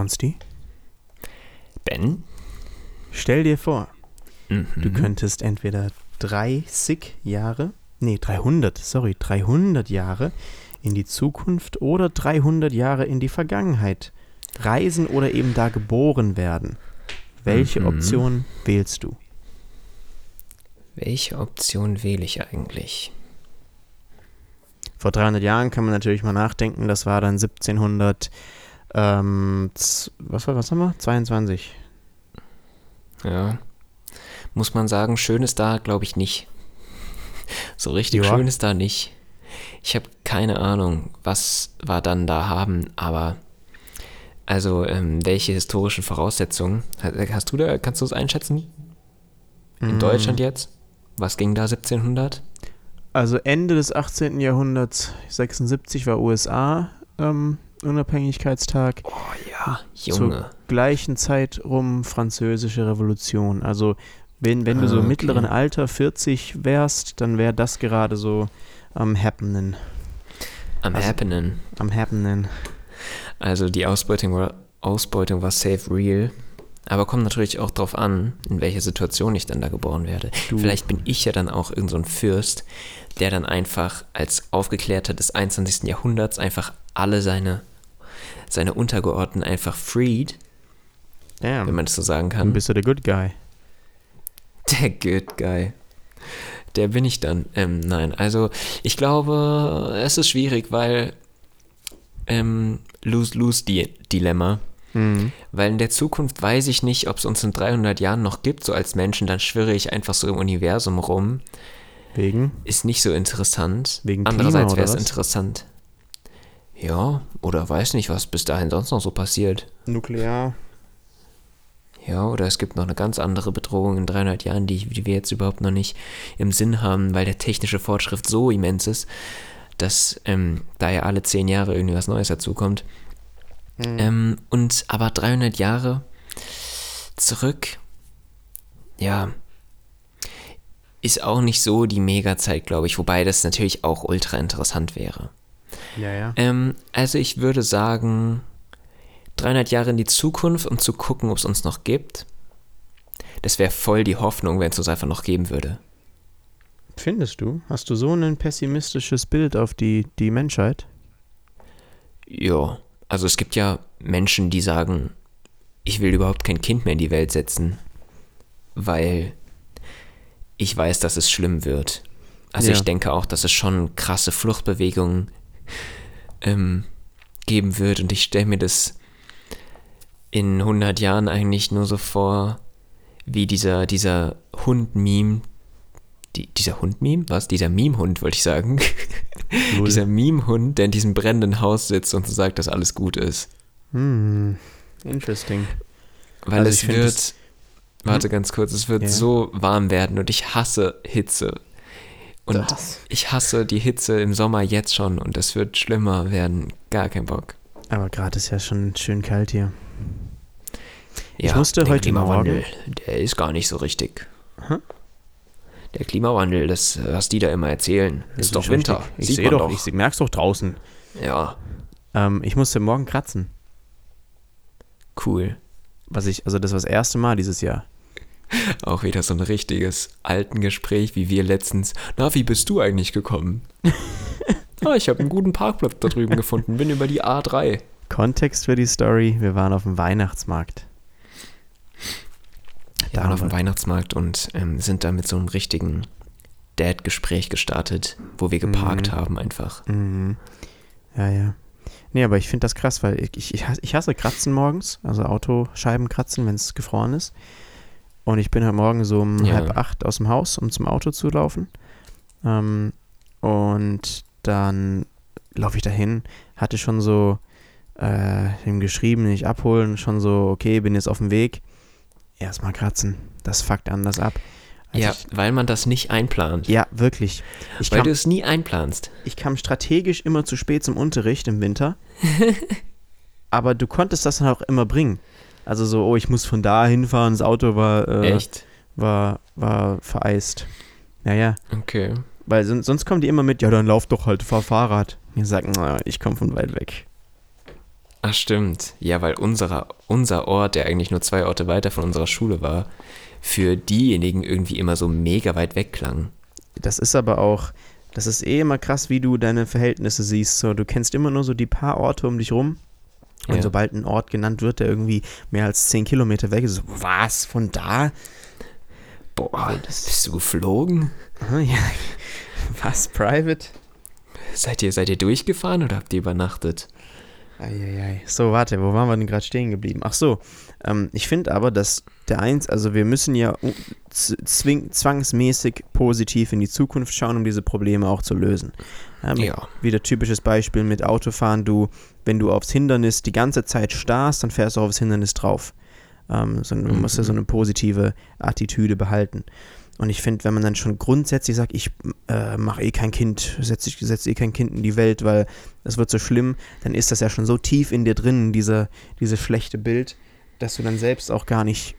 Konsti, Ben? stell dir vor, Mhm. du könntest entweder 30 Jahre, nee, 300, sorry, 300 Jahre in die Zukunft oder 300 Jahre in die Vergangenheit reisen oder eben da geboren werden. Welche Mhm. Option wählst du? Welche Option wähle ich eigentlich? Vor 300 Jahren kann man natürlich mal nachdenken, das war dann 1700, ähm, was, war, was haben wir? 22. Ja. Muss man sagen, schön ist da, glaube ich, nicht. So richtig Ja. schön ist da nicht. Ich habe keine Ahnung, was wir dann da haben, aber also ähm, welche historischen Voraussetzungen hast, hast du da? Kannst du es einschätzen? In Mm. Deutschland jetzt? Was ging da 1700? Also Ende des 18. Jahrhunderts, 76 war USA ähm, Unabhängigkeitstag. Oh ja, Junge. Gleichen Zeit rum französische Revolution. Also wenn, wenn du Ah, so okay. mittleren Alter 40 wärst, dann wäre das gerade so am happening. Am also- Happening. Am happening. Also die Ausbeutung war, Ausbeutung war safe real. Aber kommt natürlich auch drauf an, in welcher Situation ich dann da geboren werde. Du- Vielleicht bin ich ja dann auch irgend so ein Fürst, der dann einfach als Aufgeklärter des 21. Jahrhunderts einfach alle seine, seine Untergeordneten einfach freed, Ja, wenn man das so sagen dann kann. bist du der Good Guy. Der Good Guy. Der bin ich dann. Ähm, nein, also ich glaube, es ist schwierig, weil ähm, Lose-Lose-Dilemma. Mhm. Weil in der Zukunft weiß ich nicht, ob es uns in 300 Jahren noch gibt, so als Menschen, dann schwirre ich einfach so im Universum rum. Wegen? Ist nicht so interessant. Wegen Andererseits wäre es interessant. Ja, oder weiß nicht, was bis dahin sonst noch so passiert. Nuklear. Ja, oder es gibt noch eine ganz andere Bedrohung in 300 Jahren, die, die wir jetzt überhaupt noch nicht im Sinn haben, weil der technische Fortschritt so immens ist, dass ähm, da ja alle 10 Jahre irgendwie was Neues dazukommt. Mhm. Ähm, und aber 300 Jahre zurück, ja, ist auch nicht so die Mega-Zeit, glaube ich, wobei das natürlich auch ultra interessant wäre. Ja, ja. Ähm, also ich würde sagen, 300 Jahre in die Zukunft, um zu gucken, ob es uns noch gibt. Das wäre voll die Hoffnung, wenn es uns einfach noch geben würde. Findest du? Hast du so ein pessimistisches Bild auf die, die Menschheit? Ja, also es gibt ja Menschen, die sagen, ich will überhaupt kein Kind mehr in die Welt setzen, weil ich weiß, dass es schlimm wird. Also Ja. ich denke auch, dass es schon krasse Fluchtbewegungen ähm, geben wird und ich stelle mir das in 100 Jahren eigentlich nur so vor, wie dieser, dieser Hund-Meme, die, dieser Hund-Meme? Was? Dieser Meme-Hund, wollte ich sagen. Dieser Meme-Hund, der in diesem brennenden Haus sitzt und sagt, dass alles gut ist. Hm, interesting. Weil Also es wird, warte ganz kurz, es wird Ja. so warm werden und ich hasse Hitze. Und Das. ich hasse die Hitze im Sommer jetzt schon und es wird schlimmer werden. Gar kein Bock. Aber gerade ist ja schon schön kalt hier. Ich Ja, musste der heute Klimawandel, der ist gar nicht so richtig. Hä? Der Klimawandel, das, was die da immer erzählen, ist doch Winter. Richtig. Ich Sieht sehe man doch, ich merk's doch draußen. Ja, Ähm, ich musste morgen kratzen. cool. Was ich, also das war das erste Mal dieses Jahr. Auch wieder so ein richtiges alten Gespräch, wie wir letztens. Na, wie bist du eigentlich gekommen? ah, ich habe einen guten Parkplatz da drüben gefunden, bin über die A3. Kontext für die Story, wir waren auf dem Weihnachtsmarkt. Wir waren auf dem Weihnachtsmarkt und ähm, sind da mit so einem richtigen Dad-Gespräch gestartet, wo wir geparkt Mhm. haben einfach. Mhm. Ja, ja. Nee, aber ich finde das krass, weil ich, ich, ich hasse- ich hasse Kratzen morgens, also Autoscheiben kratzen, wenn es gefroren ist. Und ich bin heute Morgen so um Ja. halb acht aus dem Haus, um zum Auto zu laufen. Ähm, und dann laufe ich dahin, hatte schon so äh, ihm geschrieben, nicht abholen, schon so, okay, bin jetzt auf dem Weg. Erstmal kratzen. Das fuckt anders ab. Als ja, ich, weil man das nicht einplant. ja, wirklich. Ich weil kam, du es nie einplanst. ich kam strategisch immer zu spät zum Unterricht im Winter. aber du konntest das dann auch immer bringen. Also so, oh, ich muss von da hinfahren, das Auto war, äh, Echt? war, war vereist. Naja, Okay. weil son sonst kommen die immer mit, ja, dann lauf doch halt, fahr Fahrrad. Mir sagen, na, ich komme von weit weg. Ach stimmt. Ja, weil unserer, unser Ort, der eigentlich nur zwei Orte weiter von unserer Schule war, für diejenigen irgendwie immer so mega weit weg klang. Das ist aber auch, das ist eh immer krass, wie du deine Verhältnisse siehst. So, du kennst immer nur so die paar Orte um dich rum. Und Ja. sobald ein Ort genannt wird, der irgendwie mehr als 10 Kilometer weg ist, so, was, von da? Boah, bist du geflogen? Ja. Was, private? Seid ihr, seid ihr durchgefahren oder habt ihr übernachtet? Eieiei. So, warte, wo waren wir denn gerade stehen geblieben? Ach so, ähm, ich finde aber, dass der Eins, also wir müssen ja zwing, zwangsmäßig positiv in die Zukunft schauen, um diese Probleme auch zu lösen. Ähm, Ja. Wieder typisches Beispiel mit Autofahren, du, wenn du aufs Hindernis die ganze Zeit starrst, dann fährst du aufs Hindernis drauf. Ähm, sondern du musst ja so eine positive Attitüde behalten. Und ich finde, wenn man dann schon grundsätzlich sagt, ich äh, mache eh kein Kind, setze setz eh kein Kind in die Welt, weil es wird so schlimm, dann ist das ja schon so tief in dir drin, diese, dieses schlechte Bild, dass du dann selbst auch gar nicht,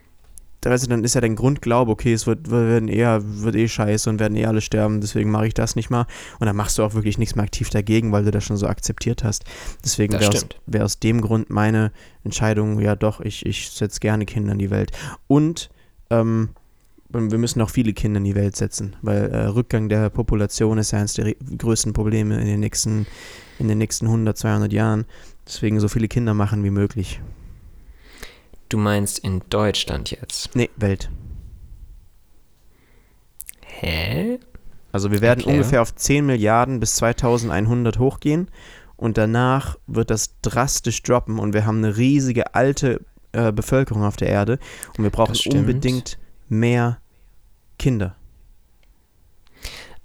da weißt du, dann ist ja dein Grundglaube, okay, es wird, wir werden eher, wird eh scheiße und werden eh alle sterben, deswegen mache ich das nicht mal. Und dann machst du auch wirklich nichts mehr aktiv dagegen, weil du das schon so akzeptiert hast. Deswegen wäre aus, wär aus dem Grund meine Entscheidung, ja doch, ich, ich setze gerne Kinder in die Welt. Und ähm, wir müssen auch viele Kinder in die Welt setzen, weil äh, Rückgang der Population ist ja eines der größten Probleme in den nächsten, in den nächsten 100, 200 Jahren. Deswegen so viele Kinder machen wie möglich. Du meinst in Deutschland jetzt? Nee, Welt. Hä? Also wir werden Erklär. ungefähr auf 10 Milliarden bis 2100 hochgehen und danach wird das drastisch droppen und wir haben eine riesige alte äh, Bevölkerung auf der Erde und wir brauchen unbedingt mehr Kinder.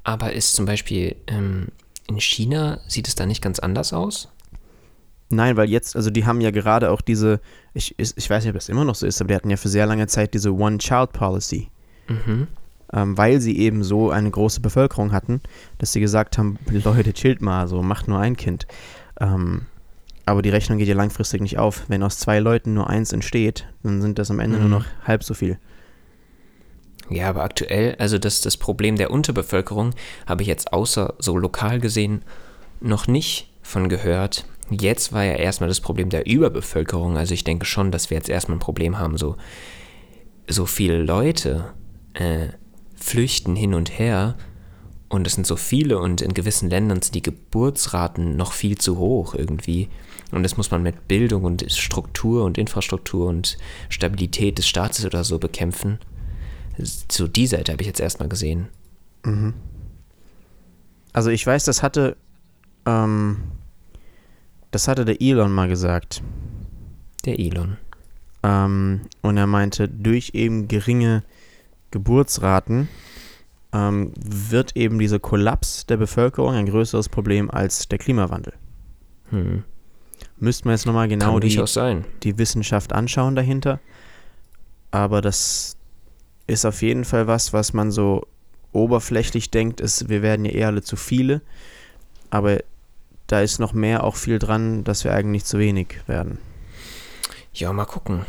Aber ist zum Beispiel ähm, in China, sieht es da nicht ganz anders aus? Nein, weil jetzt, also die haben ja gerade auch diese, ich, ich weiß nicht, ob das immer noch so ist, aber die hatten ja für sehr lange Zeit diese One-Child-Policy, Mhm. ähm, weil sie eben so eine große Bevölkerung hatten, dass sie gesagt haben, Leute, chillt mal, so macht nur ein Kind. Ähm, aber die Rechnung geht ja langfristig nicht auf. Wenn aus zwei Leuten nur eins entsteht, dann sind das am Ende Mhm. nur noch halb so viel. Ja, aber aktuell, also das, das Problem der Unterbevölkerung habe ich jetzt außer so lokal gesehen noch nicht von gehört. Jetzt war ja erstmal das Problem der Überbevölkerung. Also ich denke schon, dass wir jetzt erstmal ein Problem haben, so, so viele Leute äh, flüchten hin und her und es sind so viele und in gewissen Ländern sind die Geburtsraten noch viel zu hoch irgendwie. Und das muss man mit Bildung und Struktur und Infrastruktur und Stabilität des Staates oder so bekämpfen. So die Seite habe ich jetzt erstmal gesehen. Also ich weiß, das hatte, ähm, das hatte der Elon mal gesagt. Der Elon. Ähm, und er meinte, durch eben geringe Geburtsraten ähm, wird eben dieser Kollaps der Bevölkerung ein größeres Problem als der Klimawandel. Hm. Müsste man jetzt nochmal genau die, die Wissenschaft anschauen dahinter. Aber das ist auf jeden Fall was, was man so oberflächlich denkt, ist, wir werden ja eh alle zu viele. Aber da ist noch mehr auch viel dran, dass wir eigentlich zu wenig werden. Ja, mal gucken.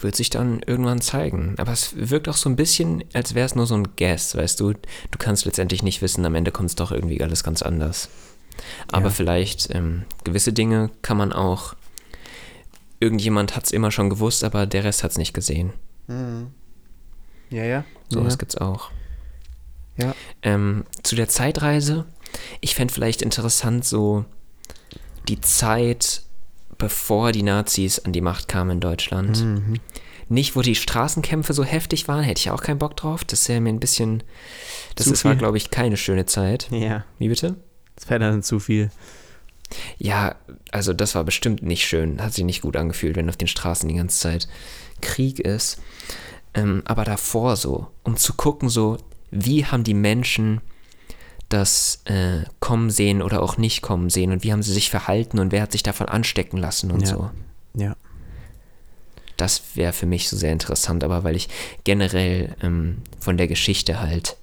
Wird sich dann irgendwann zeigen. Aber es wirkt auch so ein bisschen, als wäre es nur so ein Guess, weißt du? Du kannst letztendlich nicht wissen, am Ende kommt es doch irgendwie alles ganz anders. Aber Ja. vielleicht ähm, gewisse Dinge kann man auch. Irgendjemand hat es immer schon gewusst, aber der Rest hat es nicht gesehen. Ja, ja. Sowas ja. gibt's auch. Ja. Ähm, zu der Zeitreise, ich fände vielleicht interessant, so die Zeit, bevor die Nazis an die Macht kamen in Deutschland. Mhm. Nicht, wo die Straßenkämpfe so heftig waren, hätte ich auch keinen Bock drauf. Das wäre mir ein bisschen. Das Zu ist, war, glaube ich, keine schöne Zeit. Ja, Wie bitte? das wäre dann zu viel. Ja, also das war bestimmt nicht schön. Hat sich nicht gut angefühlt, wenn auf den Straßen die ganze Zeit Krieg ist. Ähm, aber davor so, um zu gucken, so, wie haben die Menschen das äh, kommen sehen oder auch nicht kommen sehen und wie haben sie sich verhalten und wer hat sich davon anstecken lassen und Ja. so. Ja. Das wäre für mich so sehr interessant, aber weil ich generell ähm, von der Geschichte halt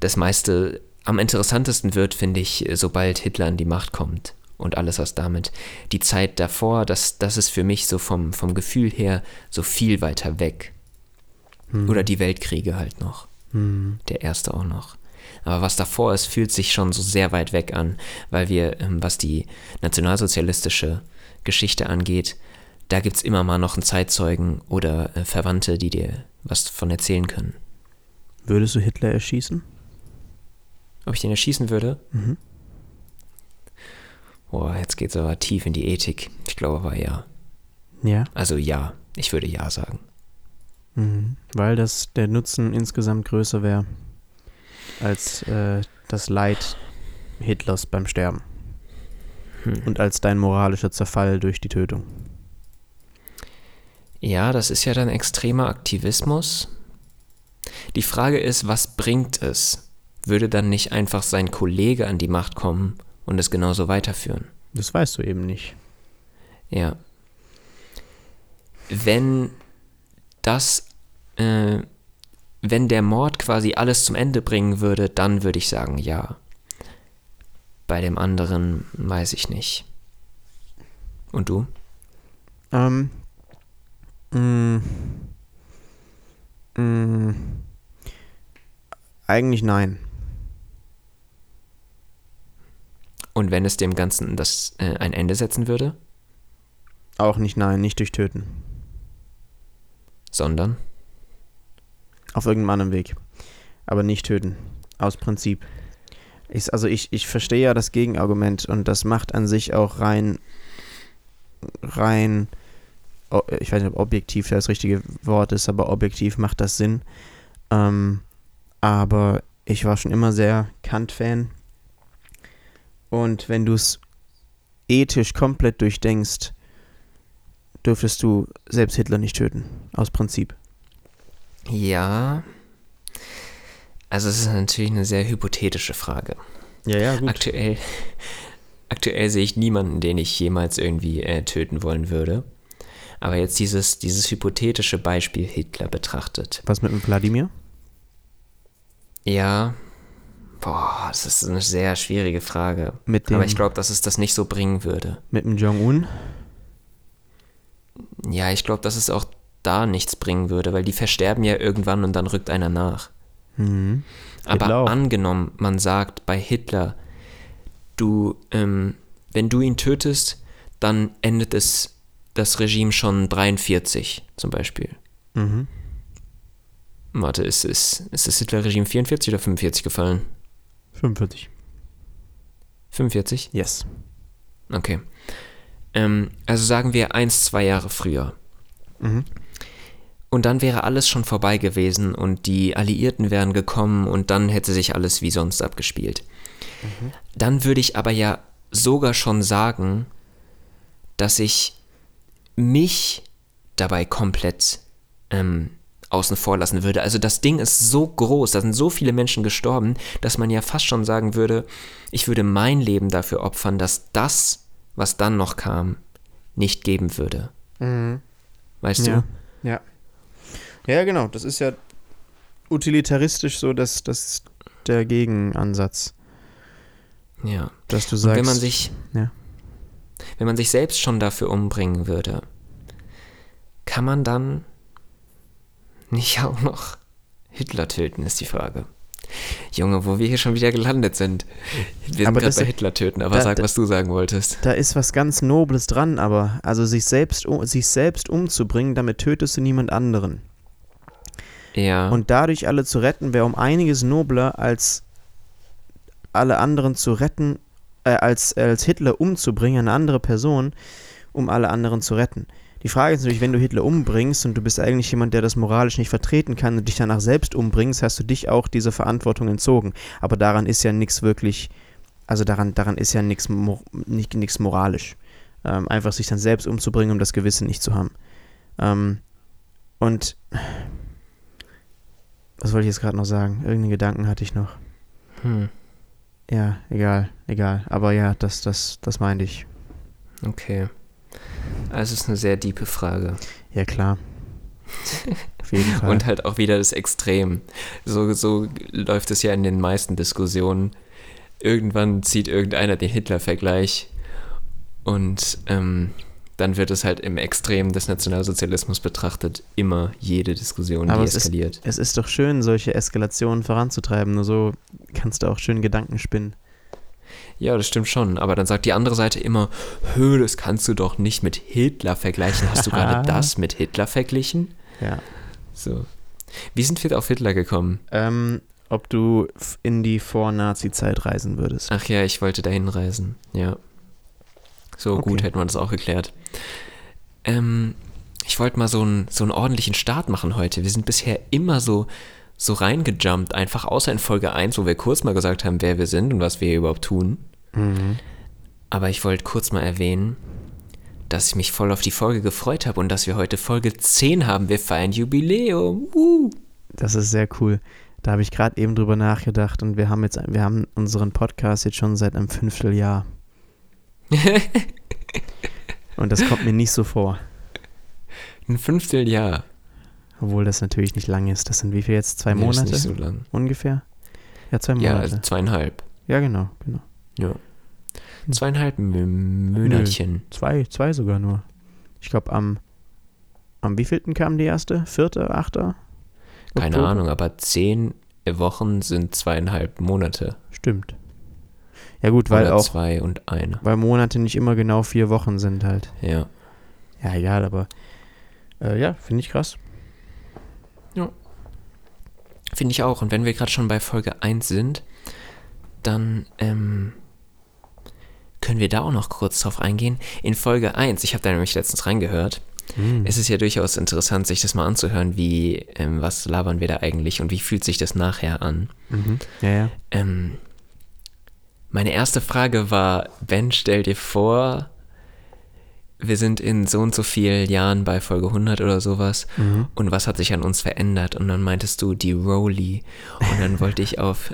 das meiste am interessantesten wird, finde ich, sobald Hitler an die Macht kommt und alles was damit. Die Zeit davor, das, das ist für mich so vom, vom Gefühl her so viel weiter weg. Oder die Weltkriege halt noch. Mhm. Der erste auch noch. Aber was davor ist, fühlt sich schon so sehr weit weg an, weil wir, ähm, was die nationalsozialistische Geschichte angeht, da gibt es immer mal noch einen Zeitzeugen oder äh, Verwandte, die dir was von erzählen können. Würdest du Hitler erschießen? Ob ich den erschießen würde? Mhm. Boah, jetzt geht's aber tief in die Ethik. Ich glaube aber ja. Ja. Also ja, ich würde ja sagen. Mhm. Weil das der Nutzen insgesamt größer wäre als äh, das Leid Hitlers beim Sterben. Hm. Und als dein moralischer Zerfall durch die Tötung. Ja, das ist ja dann extremer Aktivismus. Die Frage ist, was bringt es? Würde dann nicht einfach sein Kollege an die Macht kommen und es genauso weiterführen? Das weißt du eben nicht. Ja. Wenn das, äh, wenn der Mord quasi alles zum Ende bringen würde, dann würde ich sagen ja. Bei dem anderen weiß ich nicht. Und du? Ähm. Mh, mh, eigentlich nein. Und wenn es dem Ganzen das äh, ein Ende setzen würde, Auch nicht nein, nicht durch Töten. sondern Auf irgendeinem anderen Weg. Aber nicht töten. Aus Prinzip. Ich, also ich, ich verstehe ja das Gegenargument und das macht an sich auch rein, rein, ich weiß nicht, ob objektiv das richtige Wort ist, aber objektiv macht das Sinn. Ähm, aber ich war schon immer sehr Kant-Fan. Und wenn du es ethisch komplett durchdenkst, dürftest du selbst Hitler nicht töten. Aus Prinzip. Ja. Also es ist natürlich eine sehr hypothetische Frage. Ja, ja, Aktuell, aktuell sehe ich niemanden, den ich jemals irgendwie äh, töten wollen würde. Aber jetzt dieses, dieses hypothetische Beispiel Hitler betrachtet. Was mit dem Wladimir? Ja, boah, das ist eine sehr schwierige Frage. Mit dem, Aber ich glaube, dass es das nicht so bringen würde. mit dem Jong-un? Ja, ich glaube, dass es auch da nichts bringen würde, weil die versterben ja irgendwann und dann rückt einer nach. Mhm. Aber angenommen, man sagt bei Hitler, du, ähm, wenn du ihn tötest, dann endet es das Regime schon 43 zum Beispiel. Mhm. Warte, ist es, ist das Hitler-Regime 44 oder 45 gefallen? 45. 45? Yes. Okay. Ähm, also sagen wir eins, zwei Jahre früher. Mhm. Und dann wäre alles schon vorbei gewesen und die Alliierten wären gekommen und dann hätte sich alles wie sonst abgespielt. Dann würde ich aber ja sogar schon sagen, dass ich mich dabei komplett ähm, außen vor lassen würde. Also das Ding ist so groß, da sind so viele Menschen gestorben, dass man ja fast schon sagen würde, ich würde mein Leben dafür opfern, dass das, was dann noch kam, nicht geben würde. Weißt Ja. du? Ja. Ja, genau. Das ist ja utilitaristisch so das, das der Gegenansatz. Ja. Dass du Und sagst. wenn man sich, Ja. wenn man sich selbst schon dafür umbringen würde, kann man dann nicht auch noch Hitler töten, ist die Frage. Junge, wo wir hier schon wieder gelandet sind. Wir sind gerade bei Hitler töten, aber da- sag, was du sagen wolltest. da ist was ganz Nobles dran, aber also sich selbst, sich selbst umzubringen, damit tötest du niemand anderen. Ja. Und dadurch alle zu retten, wäre um einiges nobler, als alle anderen zu retten, äh, als, als Hitler umzubringen, eine andere Person, um alle anderen zu retten. Die Frage ist natürlich, wenn du Hitler umbringst und du bist eigentlich jemand, der das moralisch nicht vertreten kann und dich danach selbst umbringst, hast du dich auch dieser Verantwortung entzogen. Aber daran ist ja nichts wirklich, also daran, daran ist ja nichts nicht, moralisch. Ähm, einfach sich dann selbst umzubringen, um das Gewissen nicht zu haben. Ähm, und was wollte ich jetzt gerade noch sagen? Irgendeinen Gedanken hatte ich noch. hm, Ja, egal, egal. Aber ja, das, das, das meinte ich. okay. Also es ist eine sehr diepe Frage. Ja, klar. Auf jeden Fall. Und halt auch wieder das Extrem. So, so läuft es ja in den meisten Diskussionen. Irgendwann zieht irgendeiner den Hitler-Vergleich und ähm, dann wird es halt im Extrem des Nationalsozialismus betrachtet immer jede Diskussion, die Aber es ist- eskaliert. es ist doch schön, solche Eskalationen voranzutreiben. Nur so kannst du auch schön Gedanken spinnen. Ja, das stimmt schon. Aber dann sagt die andere Seite immer, hö, das kannst du doch nicht mit Hitler vergleichen. Hast du gerade das mit Hitler verglichen? Ja. So. Wie sind wir auf Hitler gekommen? Ähm, ob du in die Vor-Nazi-Zeit reisen würdest. Ach ja, ich wollte dahin reisen. Ja. So Okay. gut hätten wir das auch geklärt. Ähm, ich wollte mal so einen, so einen ordentlichen Start machen heute. Wir sind bisher immer so, so reingejumpt, einfach außer in Folge 1, wo wir kurz mal gesagt haben, wer wir sind und was wir hier überhaupt tun. Mhm. Aber ich wollte kurz mal erwähnen, dass ich mich voll auf die Folge gefreut habe und dass wir heute Folge 10 haben. Wir feiern Jubiläum. Uh. Das ist sehr cool. Da habe ich gerade eben drüber nachgedacht und wir haben jetzt, wir haben unseren Podcast jetzt schon seit einem Fünfteljahr. Und das kommt mir nicht so vor. Ein Fünfteljahr. Obwohl das natürlich nicht lang ist. Das sind wie viel jetzt? Zwei Nee, ist Monate nicht so lang. ungefähr? Ja, zwei Ja, Monate. also zweieinhalb. Ja, genau, genau. Ja. Zweieinhalb Mö- Monatchen. Zwei, zwei sogar nur. Ich glaube, am, am wievielten kam die erste? Vierte, achter? Keine Oktober? Ahnung, aber zehn Wochen sind zweieinhalb Monate. Stimmt. Ja gut, weil Oder auch, zwei und eine. weil Monate nicht immer genau vier Wochen sind halt. Ja. Ja, egal, aber äh, ja, finde ich krass. Finde ich auch. Und wenn wir gerade schon bei Folge 1 sind, dann ähm, können wir da auch noch kurz drauf eingehen. In Folge 1, ich habe da nämlich letztens reingehört, Hm. es ist ja durchaus interessant, sich das mal anzuhören, wie, ähm, was labern wir da eigentlich und wie fühlt sich das nachher an. Mhm. Ja, ja. Ähm, meine erste Frage war, Ben, stell dir vor, wir sind in so und so vielen Jahren bei Folge 100 oder sowas Mhm. und was hat sich an uns verändert? Und dann meintest du die Rolli und dann wollte ich auf,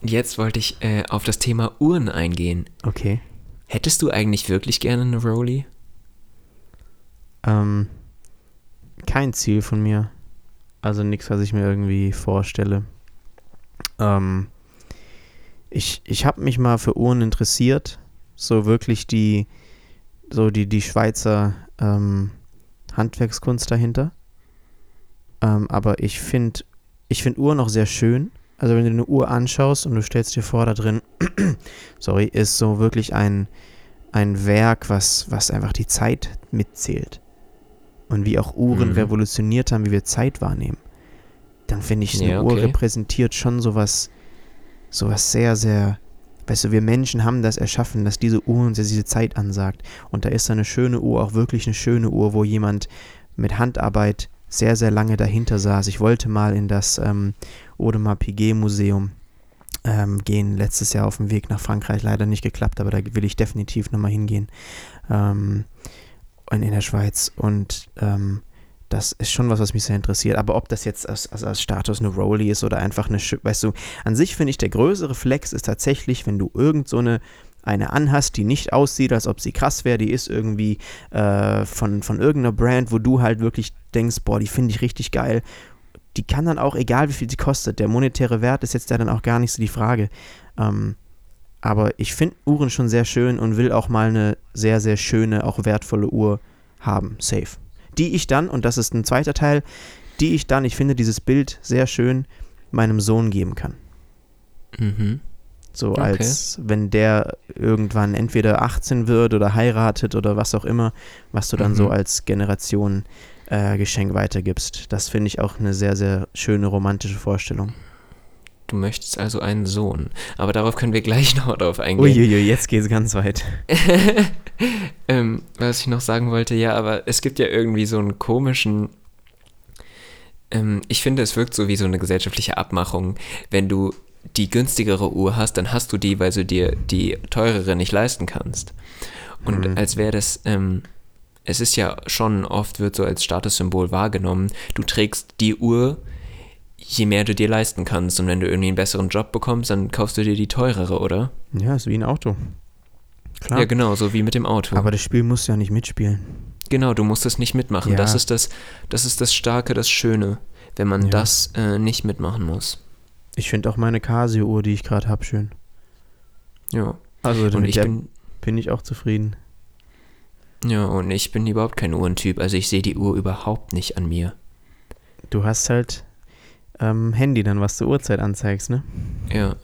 jetzt wollte ich äh, auf das Thema Uhren eingehen. Okay. Hättest du eigentlich wirklich gerne eine Rolli? Ähm, kein Ziel von mir. Also nichts, was ich mir irgendwie vorstelle. Ähm, ich ich habe mich mal für Uhren interessiert. So wirklich die, so die, die Schweizer ähm, Handwerkskunst dahinter. Ähm, aber ich finde ich find Uhren auch sehr schön. Also wenn du eine Uhr anschaust und du stellst dir vor, da drin, sorry, ist so wirklich ein, ein Werk, was, was einfach die Zeit mitzählt. Und wie auch Uhren Mhm. revolutioniert haben, wie wir Zeit wahrnehmen. Dann finde ich, eine Ja, Uhr okay. repräsentiert schon sowas, sowas sehr, sehr, weißt du, wir Menschen haben das erschaffen, dass diese Uhr uns diese Zeit ansagt. Und da ist so eine schöne Uhr auch wirklich eine schöne Uhr, wo jemand mit Handarbeit sehr, sehr lange dahinter saß. Ich wollte mal in das ähm, Audemars Piguet Museum ähm, gehen, letztes Jahr auf dem Weg nach Frankreich, leider nicht geklappt, aber da will ich definitiv nochmal hingehen. Ähm, in der Schweiz und ähm, das ist schon was, was mich sehr interessiert. Aber ob das jetzt als, als, als Status eine Rolli ist oder einfach eine, weißt du, an sich finde ich, der größere Flex ist tatsächlich, wenn du irgend so eine, eine anhast, die nicht aussieht, als ob sie krass wäre, die ist irgendwie äh, von, von irgendeiner Brand, wo du halt wirklich denkst, boah, die finde ich richtig geil. Die kann dann auch, egal wie viel sie kostet, der monetäre Wert ist jetzt ja dann auch gar nicht so die Frage. Ähm, aber ich finde Uhren schon sehr schön und will auch mal eine sehr, sehr schöne, auch wertvolle Uhr haben. Safe. Die ich dann, und das ist ein zweiter Teil, die ich dann, ich finde dieses Bild sehr schön, meinem Sohn geben kann. Mhm. So Okay. als wenn der irgendwann entweder 18 wird oder heiratet oder was auch immer, was du dann Mhm. so als Generation äh, Geschenk weitergibst. Das finde ich auch eine sehr, sehr schöne romantische Vorstellung. Du möchtest also einen Sohn. Aber darauf können wir gleich noch drauf eingehen. Uiuiui, jetzt geht's ganz weit. ähm, was ich noch sagen wollte, ja, aber es gibt ja irgendwie so einen komischen. Ähm, ich finde, es wirkt so wie so eine gesellschaftliche Abmachung. Wenn du die günstigere Uhr hast, dann hast du die, weil du dir die teurere nicht leisten kannst. Und Mhm. als wäre das, ähm, es ist ja schon oft wird so als Statussymbol wahrgenommen, du trägst die Uhr, je mehr du dir leisten kannst. Und wenn du irgendwie einen besseren Job bekommst, dann kaufst du dir die teurere, oder? Ja, ist wie ein Auto. Klar. Ja, genau, so wie mit dem Auto. Aber das Spiel musst du ja nicht mitspielen. Genau, du musst es nicht mitmachen. Ja. Das ist das, das ist das Starke, das Schöne, wenn man Ja. das äh, nicht mitmachen muss. Ich finde auch meine Casio-Uhr, die ich gerade habe, schön. Ja. Also Und damit ich der bin, bin ich auch zufrieden. ja, und ich bin überhaupt kein Uhrentyp. Also ich sehe die Uhr überhaupt nicht an mir. Du hast halt ähm, Handy dann, was du Uhrzeit anzeigst, ne? Ja.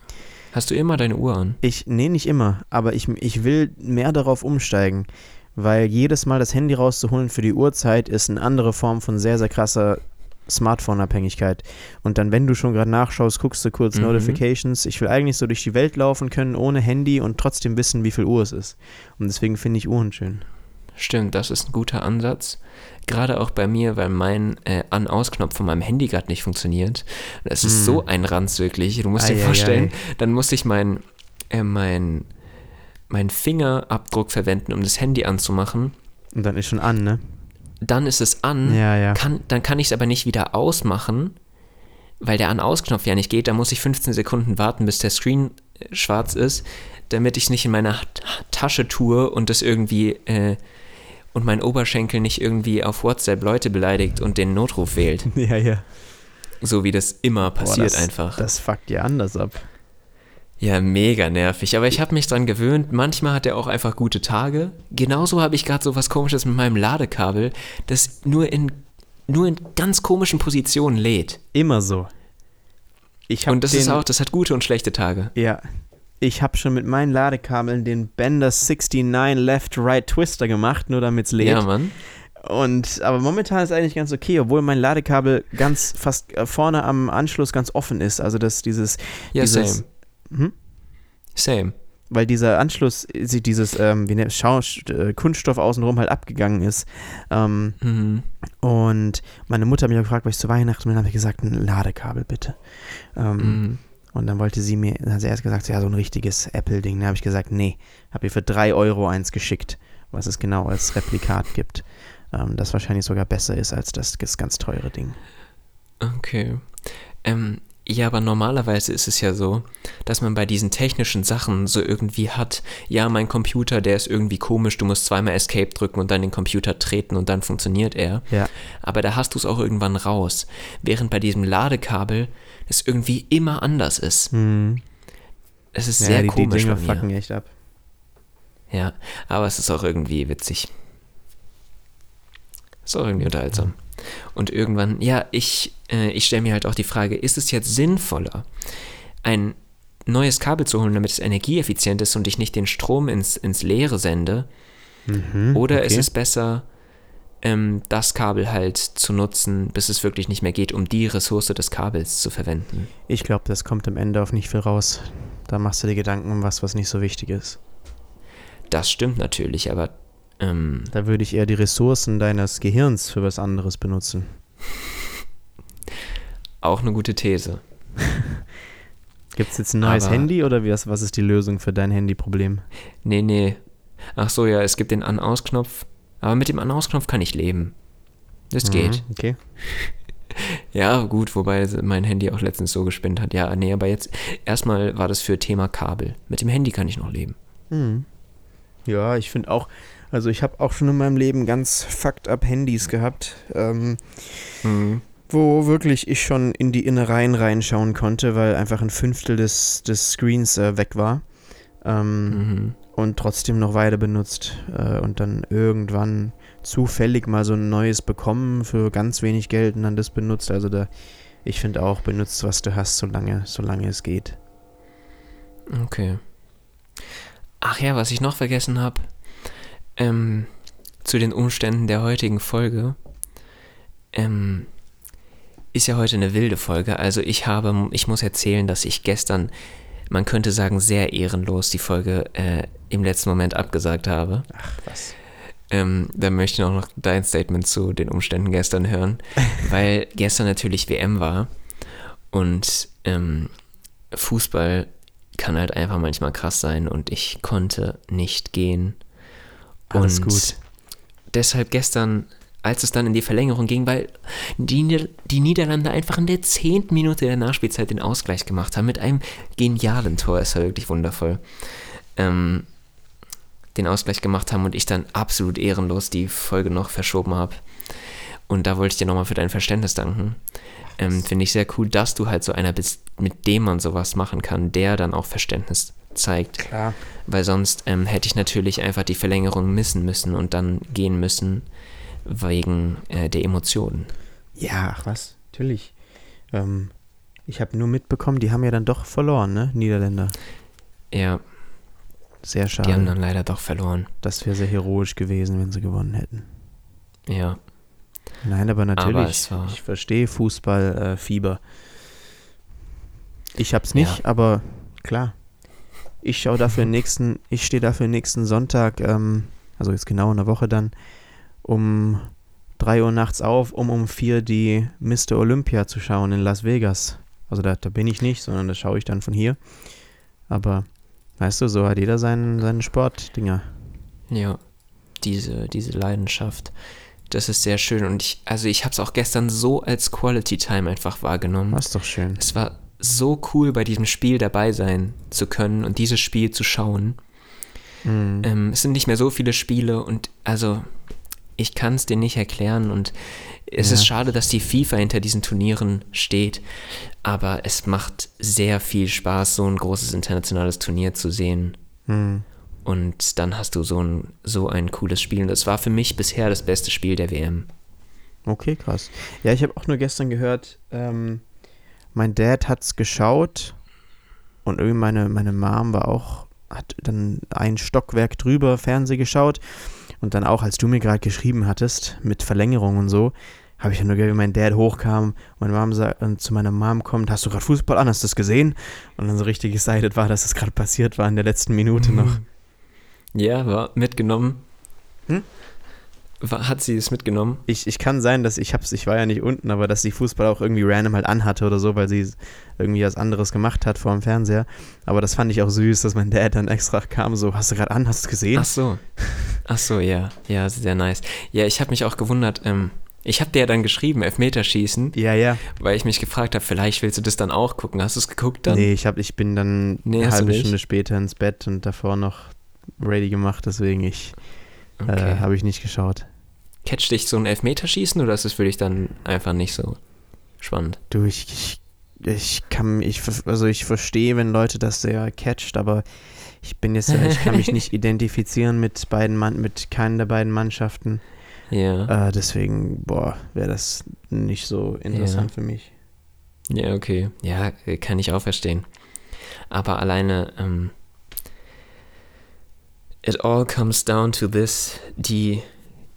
Hast du immer deine Uhr an? Ich, nee, nicht immer, aber ich, ich will mehr darauf umsteigen, weil jedes Mal das Handy rauszuholen für die Uhrzeit ist eine andere Form von sehr, sehr krasser Smartphone-Abhängigkeit. Und dann, wenn du schon gerade nachschaust, guckst du kurz Mhm. Notifications. Ich will eigentlich so durch die Welt laufen können ohne Handy und trotzdem wissen, wie viel Uhr es ist. Und deswegen finde ich Uhren schön. Stimmt, das ist ein guter Ansatz. Gerade auch bei mir, weil mein äh, An-Aus-Knopf von meinem Handy gerade nicht funktioniert. Das ist Hm. so ein Ranz wirklich. Du musst dir Ei, ei, vorstellen, ei. dann musste ich mein, äh, mein, mein Fingerabdruck verwenden, um das Handy anzumachen. Und dann ist schon an, ne? Dann ist es an. Ja, ja. Kann, dann kann ich es aber nicht wieder ausmachen, weil der An-Aus-Knopf ja nicht geht. Da muss ich 15 Sekunden warten, bis der Screen äh, schwarz ist, damit ich es nicht in meiner Tasche tue und das irgendwie äh, und mein Oberschenkel nicht irgendwie auf WhatsApp Leute beleidigt und den Notruf wählt. Ja, ja. So wie das immer Boah, passiert das, einfach. Das fuckt ja anders ab. Ja, mega nervig. Aber ich habe mich dran gewöhnt. Manchmal hat er auch einfach gute Tage. Genauso habe ich gerade so was komisches mit meinem Ladekabel, das nur in, nur in ganz komischen Positionen lädt. Immer so. Und das den, ist auch, das hat gute und schlechte Tage. Ja. Ich habe schon mit meinen Ladekabeln den Bender 69 Left-Right Twister gemacht, nur damit es lädt. Ja, Mann. Und, aber momentan ist eigentlich ganz okay, obwohl mein Ladekabel ganz fast äh, vorne am Anschluss ganz offen ist. Also dass dieses, Ja, dieses same. Hm? Same. weil dieser Anschluss, sie- dieses ähm, wie nennt, Schau, äh, Kunststoff außenrum halt abgegangen ist. Ähm, Mhm. und meine Mutter hat mich auch gefragt, was ich zu Weihnachten dann habe ich gesagt, ein Ladekabel bitte. Ähm, Mhm. Und dann wollte sie mir, dann hat sie erst gesagt, ja, so ein richtiges Apple-Ding. Dann habe ich gesagt, nee, habe ihr für 3 Euro eins geschickt, was es genau als Replikat gibt. Ähm, das wahrscheinlich sogar besser ist als das, das ganz teure Ding. Okay. Ähm, ja, aber normalerweise ist es ja so, dass man bei diesen technischen Sachen so irgendwie hat, ja, mein Computer, der ist irgendwie komisch, du musst zweimal Escape drücken und dann den Computer treten und dann funktioniert er. Ja. Aber da hast du es auch irgendwann raus. Während bei diesem Ladekabel es irgendwie immer anders ist. Hm. Es ist Ja, sehr die, die komisch bei mir. fucken echt ab. Ja, aber es ist auch irgendwie witzig. Ist auch irgendwie unterhaltsam. Und irgendwann, ja, ich, äh, ich stelle mir halt auch die Frage, ist es jetzt sinnvoller, ein neues Kabel zu holen, damit es energieeffizient ist und ich nicht den Strom ins, ins Leere sende? Mhm, Oder ist okay. es besser, ähm, das Kabel halt zu nutzen, bis es wirklich nicht mehr geht, um die Ressource des Kabels zu verwenden? Ich glaube, das kommt am Ende auf nicht viel raus. Da machst du dir Gedanken um was, was nicht so wichtig ist. Das stimmt natürlich, aber ähm, Da würde ich eher die Ressourcen deines Gehirns für was anderes benutzen. auch eine gute These. Gibt es jetzt ein neues Aber- Handy oder was was ist die Lösung für dein Handyproblem? Nee, nee. Ach so, ja, es gibt den An-Aus-Knopf. Aber mit dem An-Aus-Knopf kann ich leben. Das geht. Mhm, okay. Ja, gut, wobei mein Handy auch letztens so gespinnt hat. Ja, nee, aber jetzt erstmal war das für Thema Kabel. Mit dem Handy kann ich noch leben. Mhm. Ja, ich finde auch, also ich habe auch schon in meinem Leben ganz fucked up Handys gehabt, ähm, wo wirklich ich schon in die Innereien reinschauen konnte, weil einfach ein Fünftel des, des Screens äh, weg war. Ähm, Mhm. Und trotzdem noch weiter benutzt äh, und dann irgendwann zufällig mal so ein neues bekommen für ganz wenig Geld und dann das benutzt. Also da, ich finde auch, benutzt, was du hast, solange, solange es geht. Okay. Ach ja, was ich noch vergessen habe, ähm, zu den Umständen der heutigen Folge, ähm, ist ja heute eine wilde Folge. Also ich habe, ich muss erzählen, dass ich gestern, man könnte sagen, sehr ehrenlos die Folge äh, im letzten Moment abgesagt habe. Ach, was? Ähm, da möchte ich auch noch dein Statement zu den Umständen gestern hören, weil gestern natürlich WM war und ähm, Fußball kann halt einfach manchmal krass sein und ich konnte nicht gehen. Alles und gut. deshalb gestern, als es dann in die Verlängerung ging, weil die, Nieder die Niederlande einfach in der zehnten Minute der Nachspielzeit den Ausgleich gemacht haben mit einem genialen Tor, es war wirklich wundervoll. Ähm, den Ausgleich gemacht haben und ich dann absolut ehrenlos die Folge noch verschoben habe. Und da wollte ich dir nochmal für dein Verständnis danken. Ähm, Finde ich sehr cool, dass du halt so einer bist, mit dem man sowas machen kann, der dann auch Verständnis zeigt. Klar. Weil sonst ähm, hätte ich natürlich einfach die Verlängerung missen müssen und dann gehen müssen wegen äh, der Emotionen. Ja, ach was, natürlich. Ähm, Ich habe nur mitbekommen, die haben ja dann doch verloren, ne? Niederländer. Ja, Sehr die haben schade. dann leider doch verloren. Das wäre sehr heroisch gewesen, wenn sie gewonnen hätten. Ja, Nein, aber natürlich. war- ich verstehe Fußballfieber. Äh, Fieber. ich hab's nicht, Ja. aber klar. Ich schaue dafür nächsten, ich stehe dafür nächsten Sonntag, ähm, also jetzt genau in der Woche dann, um 3 Uhr nachts auf, um um 4 die Mr. Olympia zu schauen in Las Vegas. Also da, da bin ich nicht, sondern das schaue ich dann von hier. Aber weißt du, so hat jeder seinen, seinen Sportdinger. ja, diese, diese Leidenschaft. Das ist sehr schön und ich, also ich habe es auch gestern so als Quality Time einfach wahrgenommen. Das ist doch schön. Es war so cool, bei diesem Spiel dabei sein zu können und dieses Spiel zu schauen. Mhm. Ähm, es sind nicht mehr so viele Spiele und also ich kann es dir nicht erklären und es Ja. ist schade, dass die FIFA hinter diesen Turnieren steht, aber es macht sehr viel Spaß, so ein großes internationales Turnier zu sehen Mhm. und dann hast du so ein, so ein cooles Spiel und das war für mich bisher das beste Spiel der WM. Okay, krass. Ja, ich habe auch nur gestern gehört, ähm, mein Dad hat's geschaut und irgendwie meine, meine Mom war auch, hat dann ein Stockwerk drüber Fernseh geschaut und dann auch, als du mir gerade geschrieben hattest, mit Verlängerung und so, habe ich dann nur gehört, wie mein Dad hochkam und meine Mom sa- und zu meiner Mom kommt, hast du gerade Fußball an, hast du das gesehen? Und dann so richtig excited war, dass es gerade passiert war in der letzten Minute noch. Ja, war mitgenommen. Hm? Hat sie es mitgenommen? Ich, ich kann sein, dass ich hab's, ich war ja nicht unten, aber dass sie Fußball auch irgendwie random halt anhatte oder so, weil sie irgendwie was anderes gemacht hat vor dem Fernseher. Aber das fand ich auch süß, dass mein Dad dann extra kam, so, hast du gerade an, hast du gesehen? Ach so. Ach so, ja. Ja, sehr nice. Ja, ich habe mich auch gewundert, ähm, ich habe dir ja dann geschrieben, Elfmeterschießen, Ja, ja. weil ich mich gefragt habe, vielleicht willst du das dann auch gucken. Hast du es geguckt dann? Nee, ich, hab, ich bin dann Nee, eine halbe? Stunde später ins Bett und davor noch ready gemacht, deswegen ich Okay. äh, habe ich nicht geschaut. Catcht dich so ein Elfmeterschießen oder ist es für dich dann einfach nicht so spannend? Du, ich, ich, ich kann, ich, also ich verstehe, wenn Leute das sehr catcht, aber ich bin jetzt, ich kann mich nicht identifizieren mit beiden Mann, mit keinen der beiden Mannschaften. Ja. Äh, deswegen, boah, wäre das nicht so interessant Ja. für mich. Ja, okay. Ja, äh, kann ich auch verstehen. Aber alleine, ähm, it all comes down to this, die,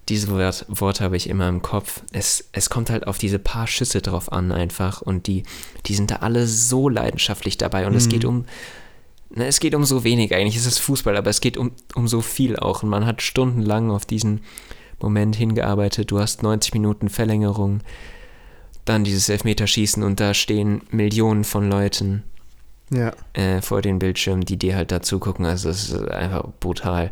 diese Wort, Worte habe ich immer im Kopf. Es, es kommt halt auf diese paar Schüsse drauf an einfach und die, die sind da alle so leidenschaftlich dabei und es Mhm. geht um, na, es geht um so wenig eigentlich, es ist Fußball, aber es geht um, um so viel auch und man hat stundenlang auf diesen Moment hingearbeitet, du hast 90 Minuten Verlängerung, dann dieses Elfmeterschießen und da stehen Millionen von Leuten Ja. äh, vor den Bildschirmen, die dir halt dazu gucken. Also es ist einfach brutal.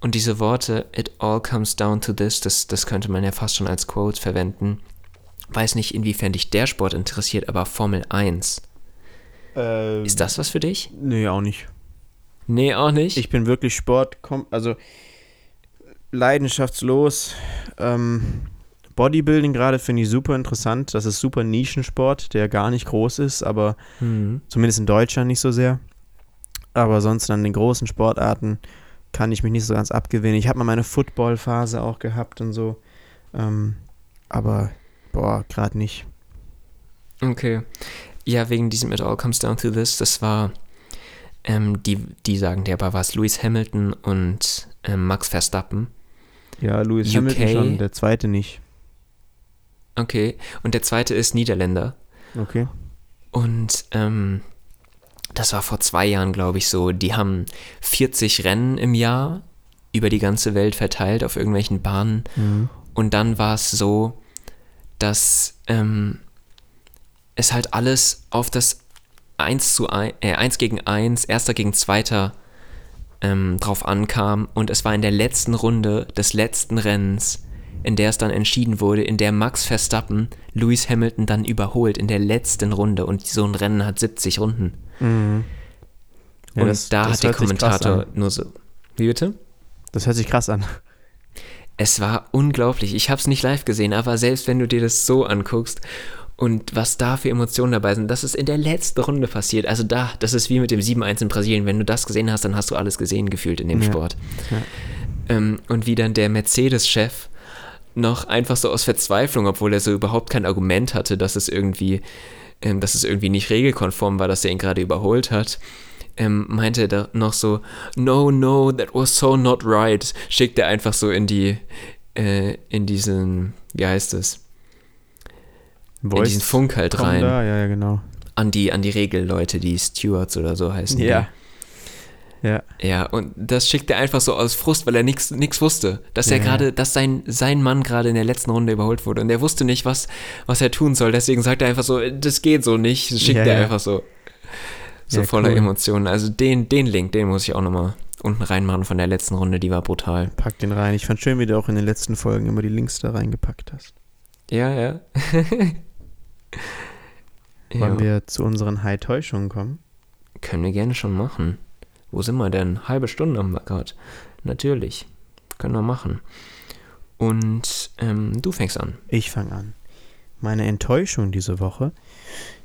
Und diese Worte, it all comes down to this, das, das könnte man ja fast schon als Quote verwenden. Weiß nicht, inwiefern dich der Sport interessiert, aber Formel 1. Äh, Ist das was für dich? Nee, auch nicht. Nee, auch nicht. Ich bin wirklich Sport, also leidenschaftslos. Ähm, Bodybuilding gerade finde ich super interessant. Das ist super Nischensport, der gar nicht groß ist, aber hm. zumindest in Deutschland nicht so sehr. Aber sonst an den großen Sportarten kann ich mich nicht so ganz abgewinnen. Ich habe mal meine Football-Phase auch gehabt und so. Ähm, aber, boah, gerade nicht. Okay. Ja, wegen diesem It All Comes Down to This, das war, ähm, die, die sagen dir aber was, Lewis Hamilton und ähm, Max Verstappen. Ja, Lewis UK. Hamilton schon, der zweite nicht. Okay. Und der zweite ist Niederländer. Okay. Und ähm, das war vor zwei Jahren, glaube ich, so. Die haben 40 Rennen im Jahr über die ganze Welt verteilt auf irgendwelchen Bahnen. Mhm. Und dann war es so, dass ähm, es halt alles auf das 1 zu 1, äh, 1 gegen 1, erster gegen zweiter ähm, drauf ankam. Und es war in der letzten Runde des letzten Rennens, in der es dann entschieden wurde, in der Max Verstappen Lewis Hamilton dann überholt in der letzten Runde. Und so ein Rennen hat 70 Runden. Mhm. Ja, und das- da das hat der Kommentator nur so. Wie bitte? Das hört sich krass an. Es war unglaublich. Ich habe es nicht live gesehen, aber selbst wenn du dir das so anguckst und was da für Emotionen dabei sind, das ist in der letzten Runde passiert. Also da, das ist wie mit dem 7-1 in Brasilien. Wenn du das gesehen hast, dann hast du alles gesehen gefühlt in dem Ja. Sport. Ja. Ähm, und wie dann der Mercedes-Chef noch einfach so aus Verzweiflung, obwohl er so überhaupt kein Argument hatte, dass es irgendwie ähm, dass es irgendwie nicht regelkonform war, dass er ihn gerade überholt hat, ähm, meinte er noch so, no, no, that was so not right. Schickt er einfach so in die, äh, in diesen, wie heißt es? Voice in diesen Funk halt rein. Da, ja, ja, genau. An die, an die Regelleute, die Stewards oder so heißen. die. Ja. Ja. Und das schickt er einfach so aus Frust, weil er nichts wusste. Dass er Ja. gerade, dass sein, sein Mann gerade in der letzten Runde überholt wurde und er wusste nicht, was, was er tun soll. Deswegen sagt er einfach so, das geht so nicht. Schickt Ja, er ja. einfach so. So voller cool. Emotionen. Also den, den Link, den muss ich auch nochmal unten reinmachen von der letzten Runde, die war brutal. Pack den rein. Ich fand schön, wie du auch in den letzten Folgen immer die Links da reingepackt hast. Ja, ja. Wollen wir zu unseren High-Täuschungen kommen? Können wir gerne schon machen. Wo sind wir denn? Halbe Stunde wir gerade. Natürlich. Können wir machen. Und ähm, du fängst an. Ich fange an. Meine Enttäuschung diese Woche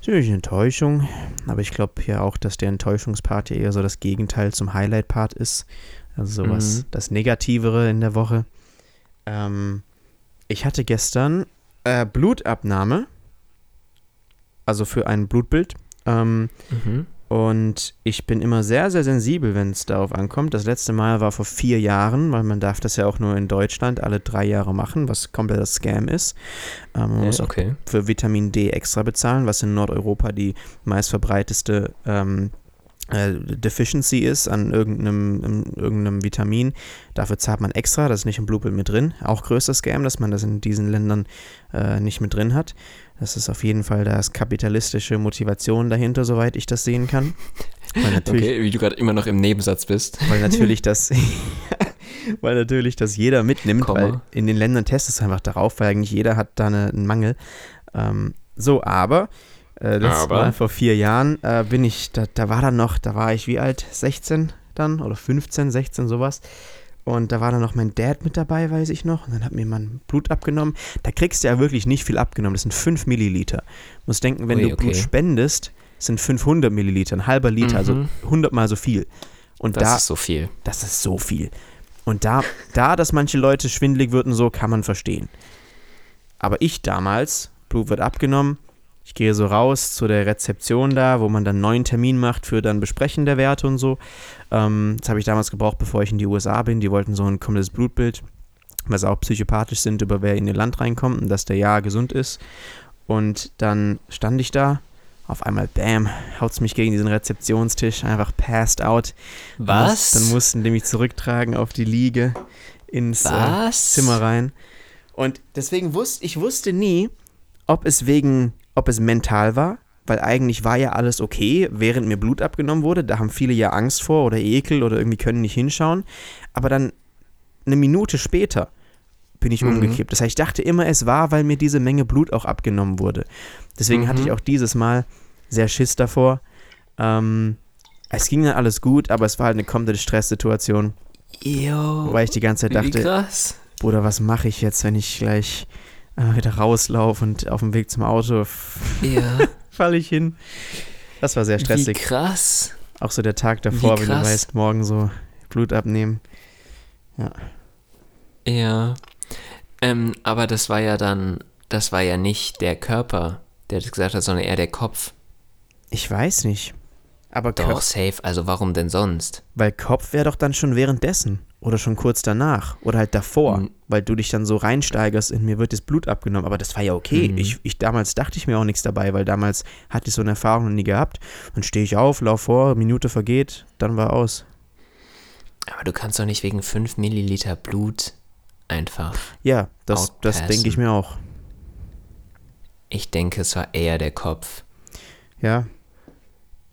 ist natürlich eine Enttäuschung, aber ich glaube ja auch, dass der Enttäuschungspart ja eher so das Gegenteil zum Highlight-Part ist. Also sowas, Mhm. das Negativere in der Woche. Ähm, ich hatte gestern äh, Blutabnahme, also für ein Blutbild. Ähm, Mhm. Und ich bin immer sehr, sehr sensibel, wenn es darauf ankommt. Das letzte Mal war vor vier Jahren, weil man darf das ja auch nur in Deutschland alle drei Jahre machen, was kompletter Scam ist. Ähm, man Ja, muss auch okay. für Vitamin D extra bezahlen, was in Nordeuropa die meistverbreiteste ähm, äh, Deficiency ist an irgendeinem, in irgendeinem Vitamin. Dafür zahlt man extra, das ist nicht im Blutbild mit drin. Auch größter Scam, dass man das in diesen Ländern äh, nicht mit drin hat. Das ist auf jeden Fall das kapitalistische Motivation dahinter, soweit ich das sehen kann. Weil natürlich, Okay, wie du gerade immer noch im Nebensatz bist. weil natürlich das, weil natürlich das jeder mitnimmt, Komma. weil in den Ländern testet es einfach darauf, weil eigentlich jeder hat da eine, einen Mangel. Ähm, so, aber äh, das Aber? war vor vier Jahren, äh, bin ich, da, da war dann noch, da war ich wie alt? 16 dann oder 15, 16, sowas. Und da war dann noch mein Dad mit dabei, weiß ich noch. Und dann hat mir mein Blut abgenommen. Da kriegst du ja wirklich nicht viel abgenommen. Das sind 5 Milliliter. Du musst denken, wenn Ui, du Blut okay. spendest, sind 500 Milliliter, ein halber Liter, also Mhm. 100 mal so viel. Und Das da, ist so viel. das ist so viel. Und da, da, dass manche Leute schwindelig würden, so kann man verstehen. Aber ich damals, Blut wird abgenommen, ich gehe so raus zu der Rezeption da, wo man dann einen neuen Termin macht für dann Besprechen der Werte und so. Ähm, das habe ich damals gebraucht, bevor ich in die USA bin. Die wollten so ein komplettes Blutbild, weil sie auch psychopathisch sind, über wer in ihr Land reinkommt und dass der ja gesund ist. Und dann stand ich da, auf einmal, bam, haut's mich gegen diesen Rezeptionstisch, einfach passed out. Muss- Dann mussten die mich zurücktragen auf die Liege ins äh, Was? Zimmer rein. Und deswegen wusste ich wusste nie, ob es wegen, ob es mental war, weil eigentlich war ja alles okay, während mir Blut abgenommen wurde. Da haben viele ja Angst vor oder Ekel oder irgendwie können nicht hinschauen. Aber dann eine Minute später bin ich Mhm. umgekippt. Das heißt, ich dachte immer, es war, weil mir diese Menge Blut auch abgenommen wurde. Deswegen hatte Mhm. ich auch dieses Mal sehr Schiss davor. Ähm, es ging dann alles gut, aber es war halt eine komplette Stresssituation, Yo. weil ich die ganze Zeit dachte, krass. Bruder, was mache ich jetzt, wenn ich gleich wieder rauslaufe und auf dem Weg zum Auto Ja. falle ich hin. Das war sehr Wie stressig. krass. Auch so der Tag davor, Wie wenn du weißt, morgen so Blut abnehmen. Ja. Ähm, aber das war ja dann, das war ja nicht der Körper, der das gesagt hat, sondern eher der Kopf. Ich weiß nicht. Aber Doch, Kopf, safe. Also warum denn sonst? weil Kopf wäre doch dann schon währenddessen. Oder schon kurz danach. Oder halt davor. Mhm. Weil du dich dann so reinsteigerst, in mir wird das Blut abgenommen. Aber das war ja okay. Mhm. Ich, ich, damals dachte ich mir auch nichts dabei, weil damals hatte ich so eine Erfahrung noch nie gehabt. Dann stehe ich auf, lauf vor, Minute vergeht, dann war aus. Aber du kannst doch nicht wegen 5 Milliliter Blut einfach. Ja, das, das denke ich mir auch. Ich denke, es war eher der Kopf. Ja,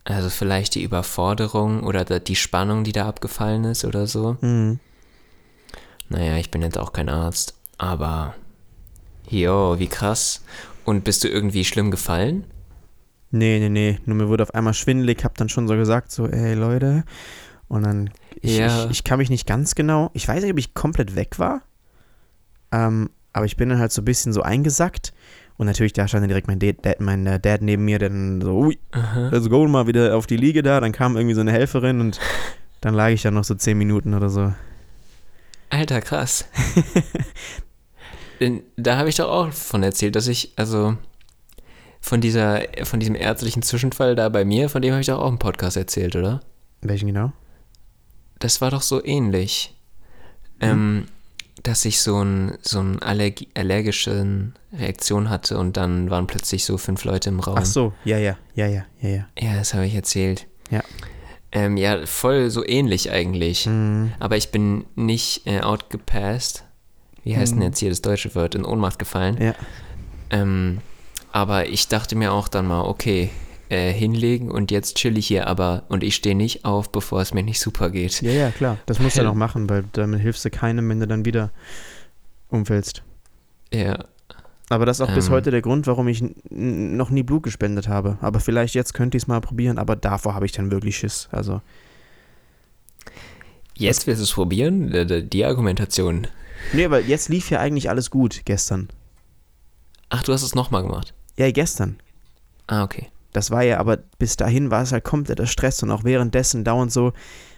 Also vielleicht die Überforderung oder die Spannung, die da abgefallen ist oder so. mhm. Naja, ich bin jetzt auch kein Arzt, aber. Jo, wie krass. Und bist du irgendwie schlimm gefallen? nee, nee, nee. Nur mir wurde auf einmal schwindelig, hab dann schon so gesagt, so, ey Leute. Und dann, ich, Ja. ich, ich kann mich nicht ganz genau, ich weiß nicht, ob ich komplett weg war. Ähm, aber ich bin dann halt so ein bisschen so eingesackt. Und natürlich, da stand dann direkt mein Dad, mein äh, Dad neben mir, der dann so, ui, Aha. let's go, mal wieder auf die Liege da. Dann kam irgendwie so eine Helferin und dann lag ich dann noch so zehn Minuten oder so. Alter, krass. Da habe ich doch auch von erzählt, dass ich, also von dieser, von diesem ärztlichen Zwischenfall da bei mir, von dem habe ich doch auch im Podcast erzählt, oder? Welchen genau? Das war doch so ähnlich. Hm. Ähm, dass ich so ein, so ein Allergi allergischen Reaktion hatte und dann waren plötzlich so fünf Leute im Raum. Ach so, ja, ja, ja, ja, ja, ja. Ja, das habe ich erzählt. Ja. Ähm, ja, voll so ähnlich eigentlich. Mhm. Aber ich bin nicht äh, outgepasst. Wie heißt denn Mhm. jetzt hier das deutsche Wort? In Ohnmacht gefallen. Ja. Ähm, aber ich dachte mir auch dann mal, okay, äh, hinlegen und jetzt chill ich hier, aber und ich stehe nicht auf, bevor es mir nicht super geht. Ja, ja, klar. Das musst du Weil- noch machen, weil damit hilfst du keinem, wenn du dann wieder umfällst. Ja, Aber das ist auch bis Ähm. heute der Grund, warum ich noch nie Blut gespendet habe. Aber vielleicht jetzt könnte ich es mal probieren, aber davor habe ich dann wirklich Schiss. Also, jetzt willst du es probieren? Die Argumentation. nee, aber jetzt lief ja eigentlich alles gut gestern. Ach, du hast es nochmal gemacht. Ja, gestern. Ah, okay. Das war ja, aber bis dahin war es halt kompletter Stress und auch währenddessen dauernd so,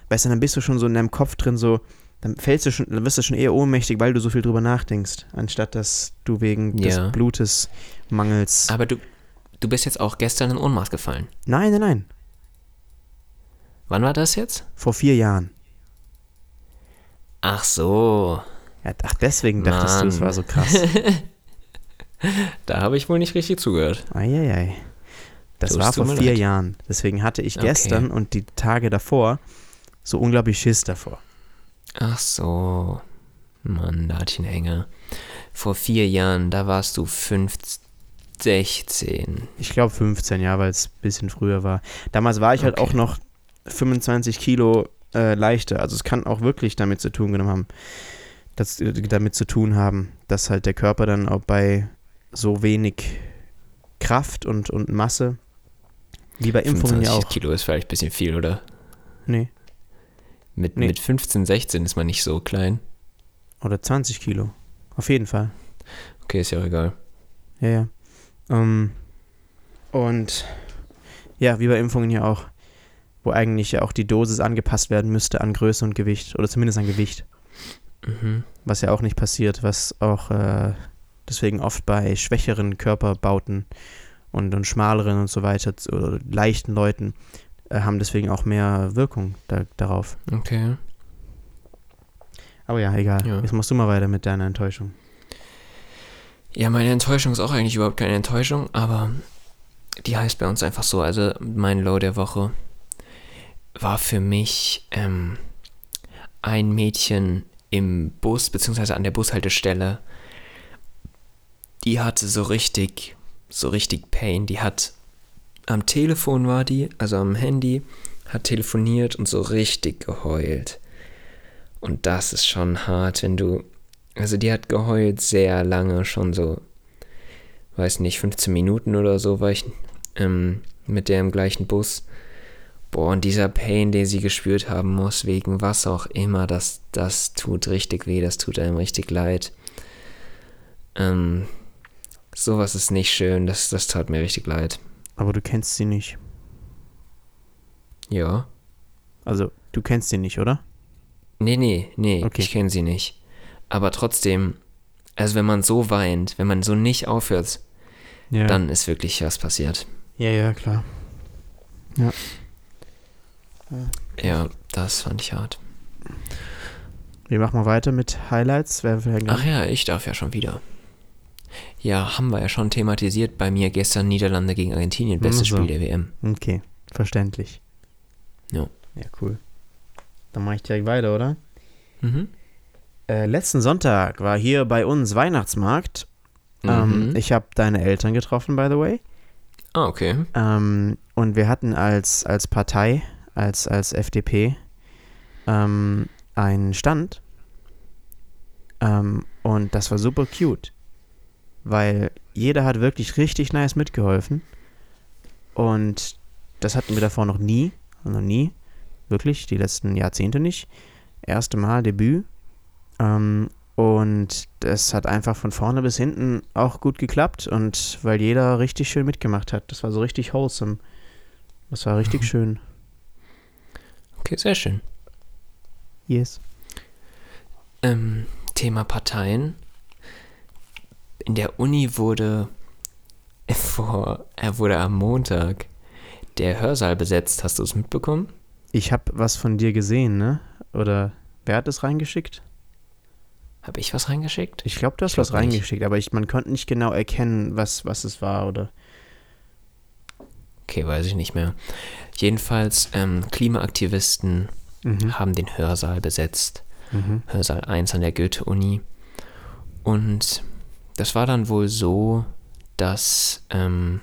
weißt du, dann bist du schon so in deinem Kopf drin, so, dann fällst du schon, dann wirst du schon eher ohnmächtig, weil du so viel drüber nachdenkst, anstatt dass du wegen Ja. des Blutes mangels. Aber du, du bist jetzt auch gestern in Ohnmacht gefallen. Nein, nein, nein. Wann war das jetzt? Vor vier Jahren. Ach so. Ja, ach, deswegen dachtest du, es Mann. war so krass. Da habe ich wohl nicht richtig zugehört. Eieiei. Das Tut- war vor vier leid. Jahren. Deswegen hatte ich Okay. gestern und die Tage davor so unglaublich Schiss davor. Ach so. Mann, da hatte ich. Vor vier Jahren, da warst du 15, 16. Ich glaube 15 Jahre, weil es ein bisschen früher war. Damals war ich halt Okay. auch noch 25 Kilo äh, leichter. Also es kann auch wirklich damit zu tun genommen haben, das, äh, damit zu tun haben, dass halt der Körper dann auch bei so wenig Kraft und, und Masse, wie bei Impfungen ja 25 auch. Kilo ist vielleicht ein bisschen viel, oder? Nee, Mit, Nee. mit 15, 16 ist man nicht so klein. oder 20 Kilo. Auf jeden Fall. Okay, ist ja auch egal. Ja, ja. Ähm, und ja, wie bei Impfungen ja auch, wo eigentlich ja auch die Dosis angepasst werden müsste an Größe und Gewicht oder zumindest an Gewicht, Mhm. was ja auch nicht passiert, was auch äh, deswegen oft bei schwächeren Körperbauten und, und schmaleren und so weiter oder leichten Leuten äh, haben deswegen auch mehr Wirkung da, darauf. Okay. Aber ja, egal. Ja. Jetzt machst du mal weiter mit deiner Enttäuschung. Ja, meine Enttäuschung ist auch eigentlich überhaupt keine Enttäuschung, aber die heißt bei uns einfach so. Also mein Low der Woche war für mich ähm, ein Mädchen im Bus, beziehungsweise an der Bushaltestelle. Die hatte so richtig, so richtig Pain. Die hat am Telefon war die, also am Handy, hat telefoniert und so richtig geheult. Und das ist schon hart, wenn du also die hat geheult sehr lange, schon so, weiß nicht, 15 Minuten oder so war ich ähm, mit der im gleichen Bus. Boah, und dieser Pain, den sie gespürt haben muss, wegen was auch immer, das, das tut richtig weh, das tut einem richtig leid. Ähm, sowas ist nicht schön, das, das tat mir richtig leid. Aber du kennst sie nicht. Ja. Also, du kennst sie nicht, oder? Nee, nee, nee, Okay. ich kenne sie nicht. Aber trotzdem, also wenn man so weint, wenn man so nicht aufhört, Ja. dann ist wirklich was passiert. Ja, ja, klar. Ja, das fand ich hart. Wir machen mal weiter mit Highlights. Ach ja, ich darf ja schon wieder. Ja, haben wir ja schon thematisiert bei mir gestern Niederlande gegen Argentinien, bestes Ach so. Spiel der WM. Okay, verständlich. Ja. Ja, cool. Dann mache ich direkt weiter, oder? Mhm. Äh, letzten Sonntag war hier bei uns Weihnachtsmarkt. Ähm, Mhm. ich habe deine Eltern getroffen, by the way. ah, okay. Ähm, und wir hatten als, als Partei, als, als FDP, ähm, einen Stand. Ähm, und das war super cute. Weil jeder hat wirklich richtig nice mitgeholfen. Und das hatten wir davor noch nie. Noch nie. Wirklich, die letzten Jahrzehnte nicht. Erste Mal Debüt. Ähm, und das hat einfach von vorne bis hinten auch gut geklappt. Und weil jeder richtig schön mitgemacht hat. Das war so richtig wholesome. Das war richtig schön. Okay, sehr schön. Yes. Ähm, Thema Parteien. In der Uni wurde vor, er wurde am Montag der Hörsaal besetzt. Hast du es mitbekommen? Ich habe was von dir gesehen, ne? Oder wer hat es reingeschickt? Habe ich was reingeschickt? Ich glaube, du hast glaub was reingeschickt, aber ich, man konnte nicht genau erkennen, was, was es war, oder? Okay, weiß ich nicht mehr. Jedenfalls, ähm, Klimaaktivisten Mhm. haben den Hörsaal besetzt. Mhm. Hörsaal 1 an der Goethe-Uni. Und das war dann wohl so, dass ähm,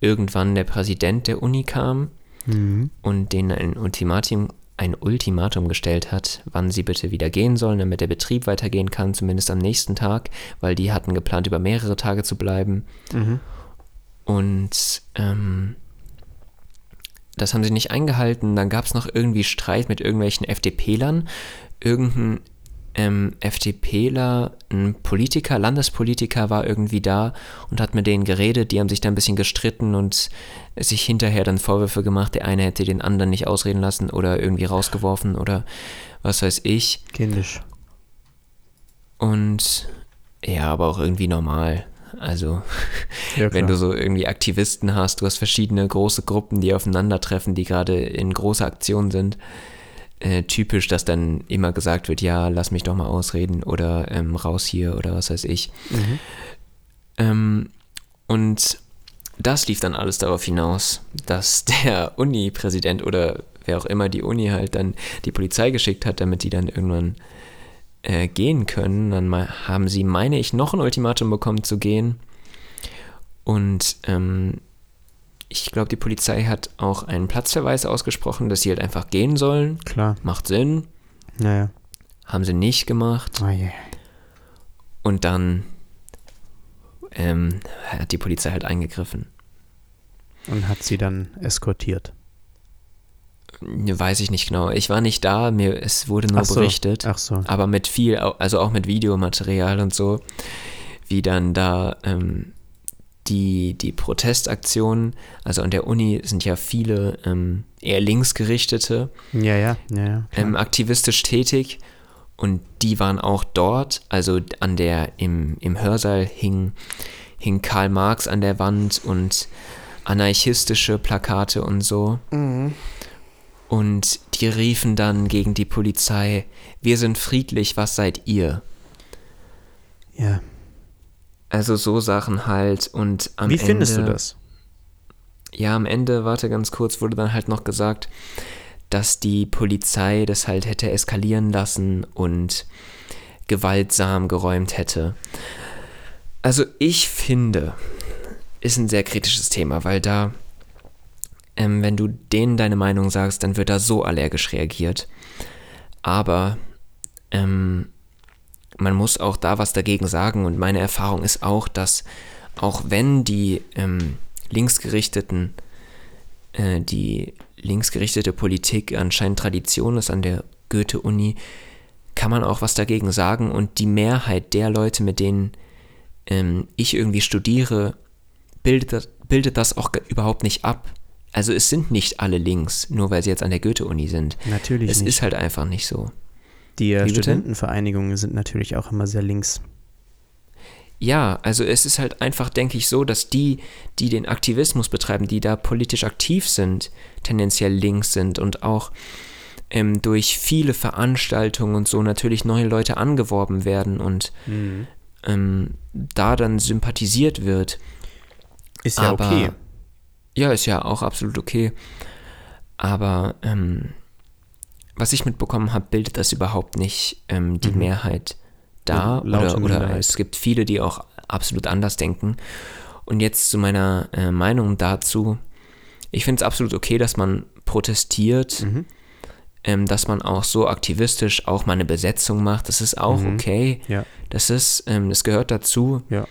irgendwann der Präsident der Uni kam Mhm. und denen ein Ultimatum, ein Ultimatum gestellt hat, wann sie bitte wieder gehen sollen, damit der Betrieb weitergehen kann, zumindest am nächsten Tag, weil die hatten geplant, über mehrere Tage zu bleiben. Mhm. Und ähm, das haben sie nicht eingehalten. Dann gab es noch irgendwie Streit mit irgendwelchen FDPlern. Irgendein ähm, FDPler, ein Politiker, Landespolitiker war irgendwie da und hat mit denen geredet. Die haben sich da ein bisschen gestritten und sich hinterher dann Vorwürfe gemacht. Der eine hätte den anderen nicht ausreden lassen oder irgendwie rausgeworfen oder was weiß ich. Kindisch. Und ja, aber auch irgendwie normal. Also Ja, wenn du so irgendwie Aktivisten hast, du hast verschiedene große Gruppen, die aufeinandertreffen, die gerade in großer Aktion sind. Äh, typisch, dass dann immer gesagt wird, ja, lass mich doch mal ausreden oder ähm, raus hier oder was weiß ich. Mhm. Ähm, und das lief dann alles darauf hinaus, dass der Uni-Präsident oder wer auch immer die Uni halt dann die Polizei geschickt hat, damit die dann irgendwann äh, gehen können. Dann mal, haben sie, meine ich, noch ein Ultimatum bekommen zu gehen. Und ähm, ich glaube, die Polizei hat auch einen Platzverweis ausgesprochen, dass sie halt einfach gehen sollen. Klar. Macht Sinn. Naja. Haben sie nicht gemacht. Oh yeah. Und dann ähm, hat die Polizei halt eingegriffen. Und hat sie dann eskortiert. Weiß ich nicht genau. Ich war nicht da, mir es wurde nur Ach so. berichtet. Ach so. Aber mit viel, also auch mit Videomaterial und so, wie dann da ähm, die, die Protestaktionen, also an der Uni sind ja viele ähm, eher linksgerichtete, Ja, ja, ja, ähm, aktivistisch tätig und die waren auch dort, also an der, im, im Hörsaal hing, hing Karl Marx an der Wand und anarchistische Plakate und so. Und die riefen dann gegen die Polizei, wir sind friedlich, was seid ihr? ja. Also so Sachen halt und am Wie Ende, findest du das? Ja, am Ende, warte ganz kurz, wurde dann halt noch gesagt, dass die Polizei das halt hätte eskalieren lassen und gewaltsam geräumt hätte. Also ich finde, ist ein sehr kritisches Thema, weil da, ähm, wenn du denen deine Meinung sagst, dann wird da so allergisch reagiert. Aber ähm, man muss auch da was dagegen sagen und meine Erfahrung ist auch, dass auch wenn die ähm, linksgerichteten, äh, die linksgerichtete Politik anscheinend Tradition ist an der Goethe-Uni, kann man auch was dagegen sagen und die Mehrheit der Leute, mit denen ähm, ich irgendwie studiere, bildet das, bildet das auch überhaupt nicht ab. Also es sind nicht alle links, nur weil sie jetzt an der Goethe-Uni sind. Natürlich Es nicht. ist halt einfach nicht so. Die Wie? Studentenvereinigungen sind natürlich auch immer sehr links. Ja, also es ist halt einfach, denke ich, so, dass die, die den Aktivismus betreiben, die da politisch aktiv sind, tendenziell links sind und auch ähm, durch viele Veranstaltungen und so natürlich neue Leute angeworben werden und ähm, da dann sympathisiert wird. Ist ja Aber- okay. Ja, ist ja auch absolut okay. Aber ähm, was ich mitbekommen habe, bildet das überhaupt nicht ähm, die Mhm. Mehrheit da. Laute Oder, oder es gibt viele, die auch absolut anders denken. Und jetzt zu meiner äh, Meinung dazu. Ich finde es absolut okay, dass man protestiert, Mhm. ähm, dass man auch so aktivistisch auch mal eine Besetzung macht. Das ist auch Mhm. okay. Ja, Das ist, ähm, das gehört dazu. ja.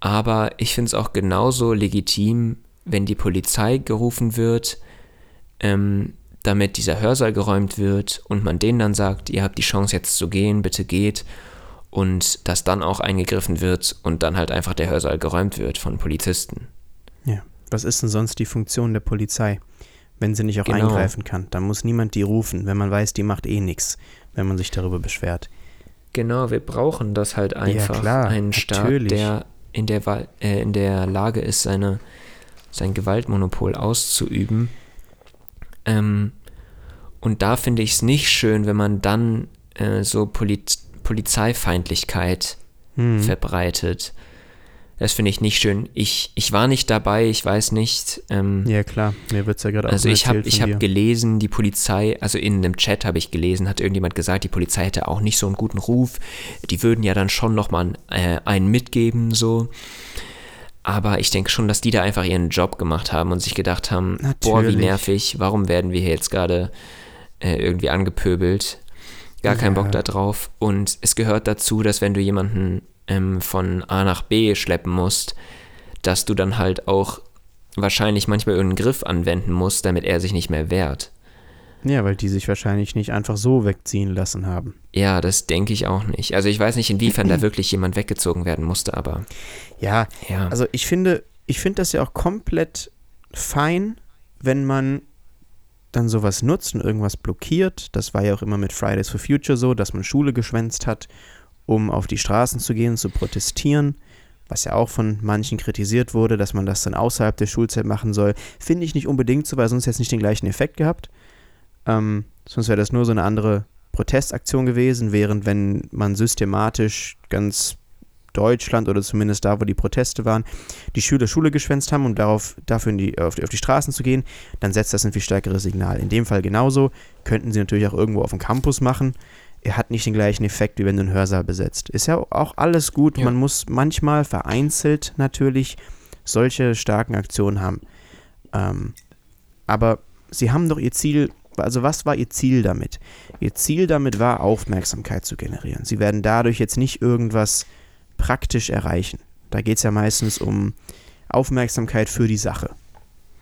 Aber ich finde es auch genauso legitim, wenn die Polizei gerufen wird, ähm, damit dieser Hörsaal geräumt wird und man denen dann sagt, ihr habt die Chance jetzt zu gehen, bitte geht. Und dass dann auch eingegriffen wird und dann halt einfach der Hörsaal geräumt wird von Polizisten. Ja. Was ist denn sonst die Funktion der Polizei, wenn sie nicht auch Genau. eingreifen kann? Da muss niemand die rufen, wenn man weiß, die macht eh nichts, wenn man sich darüber beschwert. Genau, wir brauchen das halt einfach. klar, einen Staat, natürlich. der in der, äh, in der Lage ist, seine, sein Gewaltmonopol auszuüben. Ähm, und da finde ich es nicht schön, wenn man dann äh, so Poliz Polizeifeindlichkeit hm. verbreitet. Das finde ich nicht schön. Ich, ich war nicht dabei, ich weiß nicht. Ähm, ja, klar, mir wird es ja gerade auch Also ich habe hab gelesen, die Polizei, also in einem Chat habe ich gelesen, hat irgendjemand gesagt, die Polizei hätte auch nicht so einen guten Ruf. Die würden ja dann schon nochmal äh, einen mitgeben, so. Aber ich denke schon, dass die da einfach ihren Job gemacht haben und sich gedacht haben, Natürlich. boah, wie nervig, warum werden wir hier jetzt gerade äh, irgendwie angepöbelt? Gar keinen ja. Bock da drauf. Und es gehört dazu, dass wenn du jemanden ähm, von A nach B schleppen musst, dass du dann halt auch wahrscheinlich manchmal irgendeinen Griff anwenden musst, damit er sich nicht mehr wehrt. Ja, weil die sich wahrscheinlich nicht einfach so wegziehen lassen haben. Ja, das denke ich auch nicht. Also ich weiß nicht, inwiefern da wirklich jemand weggezogen werden musste, aber. Ja, ja. also ich finde, ich finde das ja auch komplett fein, wenn man dann sowas nutzt und irgendwas blockiert. Das war ja auch immer mit Fridays for Future so, dass man Schule geschwänzt hat, um auf die Straßen zu gehen, zu protestieren. Was ja auch von manchen kritisiert wurde, dass man das dann außerhalb der Schulzeit machen soll. Finde ich nicht unbedingt so, weil sonst hätte es nicht den gleichen Effekt gehabt. Ähm, sonst wäre das nur so eine andere Protestaktion gewesen, während wenn man systematisch ganz Deutschland oder zumindest da, wo die Proteste waren, die Schüler Schule geschwänzt haben, um darauf, dafür die, auf, die, auf die Straßen zu gehen, dann setzt das ein viel stärkeres Signal. In dem Fall genauso. Könnten sie natürlich auch irgendwo auf dem Campus machen. Er hat nicht den gleichen Effekt, wie wenn du einen Hörsaal besetzt. Ist ja auch alles gut. Ja. Man muss manchmal vereinzelt natürlich solche starken Aktionen haben. Ähm, aber sie haben doch ihr Ziel also was war ihr Ziel damit? Ihr Ziel damit war, Aufmerksamkeit zu generieren. Sie werden dadurch jetzt nicht irgendwas praktisch erreichen. Da geht es ja meistens um Aufmerksamkeit für die Sache.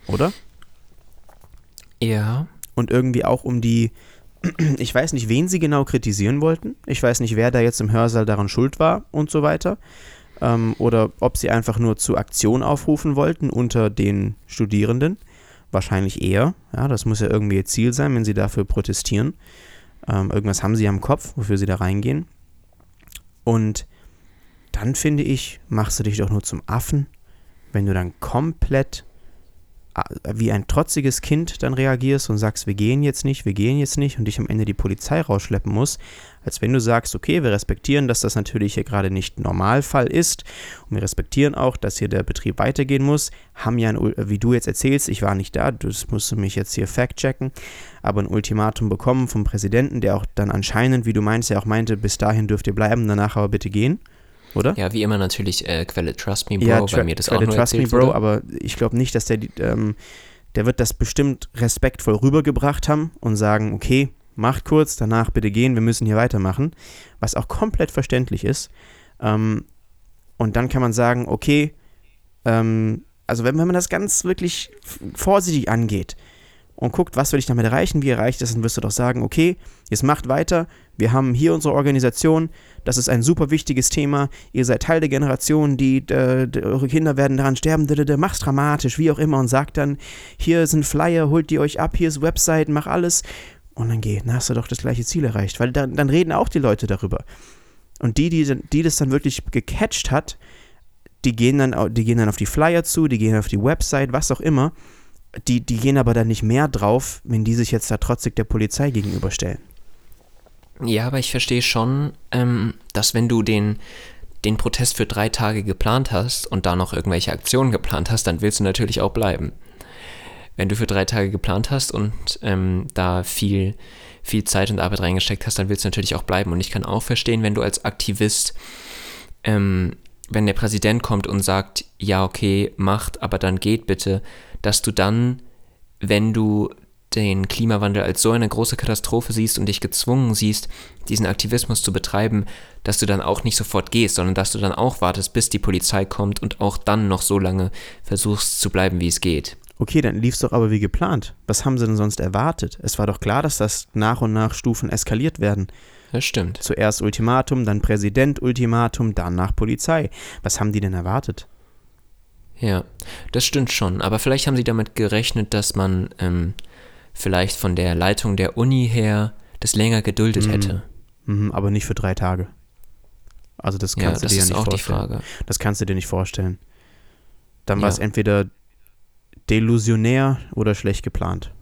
Oder? Ja. Und irgendwie auch um die, ich weiß nicht, wen sie genau kritisieren wollten. Ich weiß nicht, wer da jetzt im Hörsaal daran schuld war und so weiter. Ähm, oder ob sie einfach nur zu Aktion aufrufen wollten unter den Studierenden. Wahrscheinlich eher. Ja, das muss ja irgendwie ihr Ziel sein, wenn sie dafür protestieren. Ähm, irgendwas haben sie am Kopf, wofür sie da reingehen. Und dann finde ich, machst du dich doch nur zum Affen, wenn du dann komplett wie ein trotziges Kind dann reagierst und sagst, wir gehen jetzt nicht, wir gehen jetzt nicht und dich am Ende die Polizei rausschleppen muss, als wenn du sagst, okay, wir respektieren, dass das natürlich hier gerade nicht Normalfall ist und wir respektieren auch, dass hier der Betrieb weitergehen muss, haben ja, ein, wie du jetzt erzählst, ich war nicht da, das musst du mich jetzt hier fact-checken, aber ein Ultimatum bekommen vom Präsidenten, der auch dann anscheinend, wie du meinst, ja auch meinte, bis dahin dürft ihr bleiben, danach aber bitte gehen oder? Ja, wie immer natürlich äh, Quelle Trust Me Bro, ja, bei mir das Quelle auch nur Trust Me Bro, wurde. aber ich glaube nicht, dass der, ähm, der wird das bestimmt respektvoll rübergebracht haben und sagen, okay, macht kurz, danach bitte gehen, wir müssen hier weitermachen, was auch komplett verständlich ist. Ähm, und dann kann man sagen, okay, ähm, also wenn, wenn man das ganz wirklich vorsichtig angeht, und guckt, was will ich damit erreichen, wie erreicht das, dann wirst du doch sagen, okay, jetzt macht weiter, wir haben hier unsere Organisation, das ist ein super wichtiges Thema, ihr seid Teil der Generation, die, äh, eure Kinder werden daran sterben, mach's dramatisch, wie auch immer und sagt dann, hier sind Flyer, holt die euch ab, hier ist Website, mach alles und dann geh, dann hast du doch das gleiche Ziel erreicht, weil dann, dann reden auch die Leute darüber. Und die, die, die das dann wirklich gecatcht hat, die gehen dann, die gehen dann auf die Flyer zu, die gehen auf die Website, was auch immer die, die gehen aber dann nicht mehr drauf, wenn die sich jetzt da trotzig der Polizei gegenüberstellen. Ja, aber ich verstehe schon, ähm, dass wenn du den, den Protest für drei Tage geplant hast und da noch irgendwelche Aktionen geplant hast, dann willst du natürlich auch bleiben. Wenn du für drei Tage geplant hast und ähm, da viel, viel Zeit und Arbeit reingesteckt hast, dann willst du natürlich auch bleiben. Und ich kann auch verstehen, wenn du als Aktivist, ähm, wenn der Präsident kommt und sagt, ja, okay, macht, aber dann geht bitte, dass du dann, wenn du den Klimawandel als so eine große Katastrophe siehst und dich gezwungen siehst, diesen Aktivismus zu betreiben, dass du dann auch nicht sofort gehst, sondern dass du dann auch wartest, bis die Polizei kommt und auch dann noch so lange versuchst zu bleiben, wie es geht. Okay, dann lief es doch aber wie geplant. Was haben sie denn sonst erwartet? Es war doch klar, dass das nach und nach Stufen eskaliert werden. Das stimmt. Zuerst Ultimatum, dann Präsident Ultimatum, danach Polizei. Was haben die denn erwartet? Ja, das stimmt schon. Aber vielleicht haben sie damit gerechnet, dass man ähm, vielleicht von der Leitung der Uni her das länger geduldet mhm. hätte. Mhm, aber nicht für drei Tage. Also das Ja, kannst das du dir ist ja nicht auch die vorstellen. Frage. Das kannst du dir nicht vorstellen. Dann war Ja. es entweder delusionär oder schlecht geplant.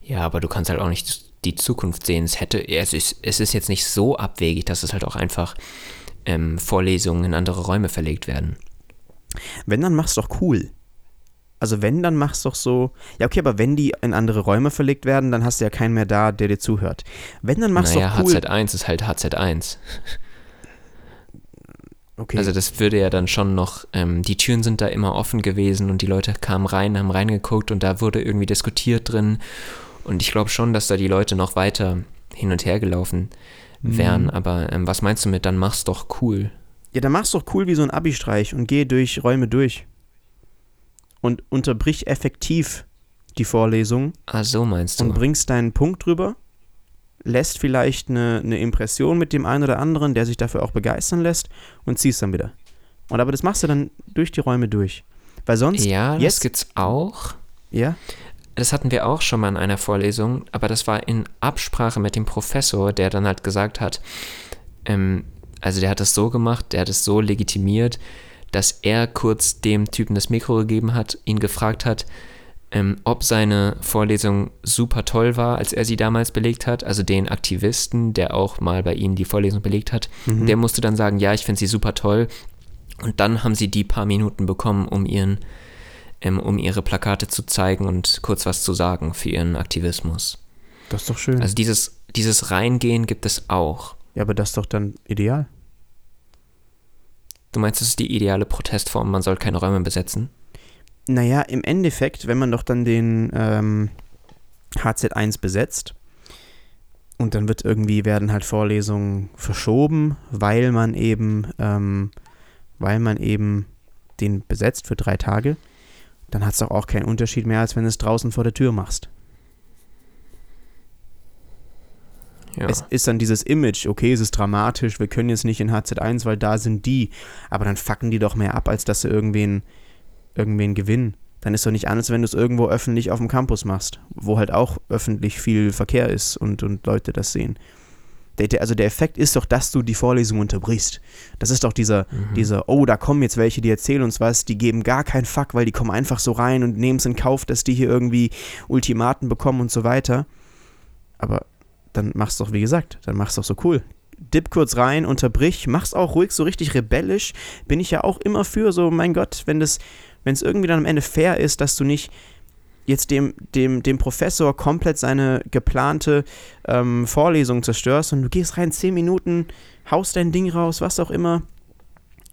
Ja, aber du kannst halt auch nicht die Zukunft sehen. Es hätte, es ist, es ist jetzt nicht so abwegig, dass es halt auch einfach ähm, Vorlesungen in andere Räume verlegt werden. Wenn, dann mach's doch cool. Also wenn, dann mach's doch so. Ja, okay, aber wenn die in andere Räume verlegt werden, dann hast du ja keinen mehr da, der dir zuhört. Wenn, dann mach's naja, doch cool. HZ1 ist halt HZ1. Okay. Also das würde ja dann schon noch, ähm, die Türen sind da immer offen gewesen und die Leute kamen rein, haben reingeguckt und da wurde irgendwie diskutiert drin. Und ich glaube schon, dass da die Leute noch weiter hin und her gelaufen wären. Mhm. Aber ähm, was meinst du mit, dann mach's doch cool? Ja, dann mach's doch cool wie so ein Abi-Streich und geh durch Räume durch. Und unterbrich effektiv die Vorlesung Ah, so meinst du. und bringst deinen Punkt drüber, lässt vielleicht eine, eine Impression mit dem einen oder anderen, der sich dafür auch begeistern lässt und ziehst dann wieder. Und aber das machst du dann durch die Räume durch. Weil sonst, ja, das jetzt- gibt's auch. ja, Das hatten wir auch schon mal in einer Vorlesung, aber das war in Absprache mit dem Professor, der dann halt gesagt hat, ähm, also der hat das so gemacht, der hat es so legitimiert, dass er kurz dem Typen das Mikro gegeben hat, ihn gefragt hat, ähm, ob seine Vorlesung super toll war, als er sie damals belegt hat, also den Aktivisten, der auch mal bei ihnen die Vorlesung belegt hat. Mhm. Der musste dann sagen, ja, ich finde sie super toll. Und dann haben sie die paar Minuten bekommen, um ihren ähm, um ihre Plakate zu zeigen und kurz was zu sagen für ihren Aktivismus. das ist doch schön. Also dieses, dieses Reingehen gibt es auch. Ja, aber das ist doch dann ideal. Du meinst, das ist die ideale Protestform, man soll keine Räume besetzen? Naja, im Endeffekt, wenn man doch dann den ähm, HZ1 besetzt und dann wird irgendwie, werden halt Vorlesungen verschoben, weil man eben, ähm, weil man eben den besetzt für drei Tage, dann hat es doch auch keinen Unterschied mehr, als wenn du es draußen vor der Tür machst. Ja. Es ist dann dieses Image, okay, es ist dramatisch, wir können jetzt nicht in HZ1, weil da sind die, aber dann fucken die doch mehr ab, als dass sie irgendwen, irgendwen gewinnen. Dann ist doch nicht anders, wenn du es irgendwo öffentlich auf dem Campus machst, wo halt auch öffentlich viel Verkehr ist und, und Leute das sehen. Der, der, also der Effekt ist doch, dass du die Vorlesung unterbrichst. Das ist doch dieser, Mhm. dieser, oh, da kommen jetzt welche, die erzählen uns was, die geben gar keinen Fuck, weil die kommen einfach so rein und nehmen es in Kauf, dass die hier irgendwie Ultimaten bekommen und so weiter. Aber dann mach's doch, wie gesagt, dann mach's doch so cool. Dip kurz rein, unterbrich, mach's auch ruhig, so richtig rebellisch. Bin ich ja auch immer für, so, mein Gott, wenn das, wenn es irgendwie dann am Ende fair ist, dass du nicht jetzt dem, dem, dem Professor komplett seine geplante ähm, Vorlesung zerstörst und du gehst rein, zehn Minuten, haust dein Ding raus, was auch immer.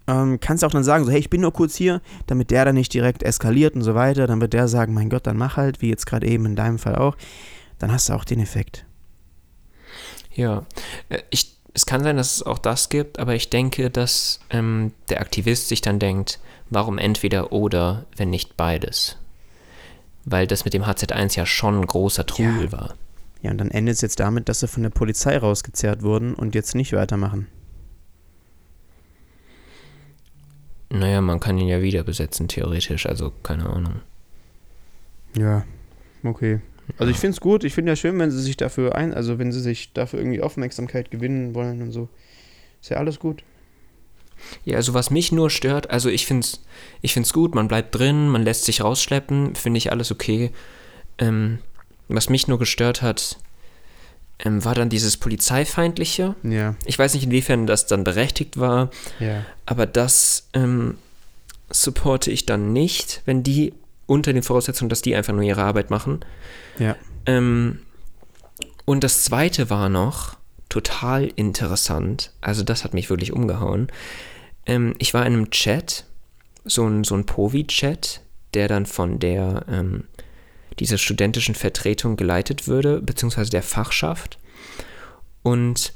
Ähm, kannst auch dann sagen, so, hey, ich bin nur kurz hier, damit der dann nicht direkt eskaliert und so weiter. Dann wird der sagen, mein Gott, dann mach halt, wie jetzt gerade eben in deinem Fall auch. Dann hast du auch den Effekt. Ja, Äh, ich, es kann sein, dass es auch das gibt, aber ich denke, dass ähm, der Aktivist sich dann denkt, warum entweder oder, wenn nicht beides? Weil das mit dem HZ1 ja schon ein großer Trubel Ja. war. Ja, und dann endet es jetzt damit, dass sie von der Polizei rausgezerrt wurden und jetzt nicht weitermachen. Naja, man kann ihn ja wieder besetzen, theoretisch, also keine Ahnung. Ja, okay. Also ich finde es gut, ich finde ja schön, wenn sie sich dafür ein, also wenn sie sich dafür irgendwie Aufmerksamkeit gewinnen wollen und so. Ist ja alles gut. Ja, also was mich nur stört, also ich finde es ich find's gut, man bleibt drin, man lässt sich rausschleppen, finde ich alles okay. Ähm, was mich nur gestört hat, ähm, war dann dieses Polizeifeindliche. Ja, Ich weiß nicht, inwiefern das dann berechtigt war, ja. aber das ähm, supporte ich dann nicht, wenn die unter den Voraussetzungen, dass die einfach nur ihre Arbeit machen. Ja. Ähm, und das zweite war noch total interessant. Also das hat mich wirklich umgehauen. Ähm, ich war in einem Chat, so ein, so ein Povi-Chat, der dann von der ähm, dieser studentischen Vertretung geleitet würde, beziehungsweise der Fachschaft. Und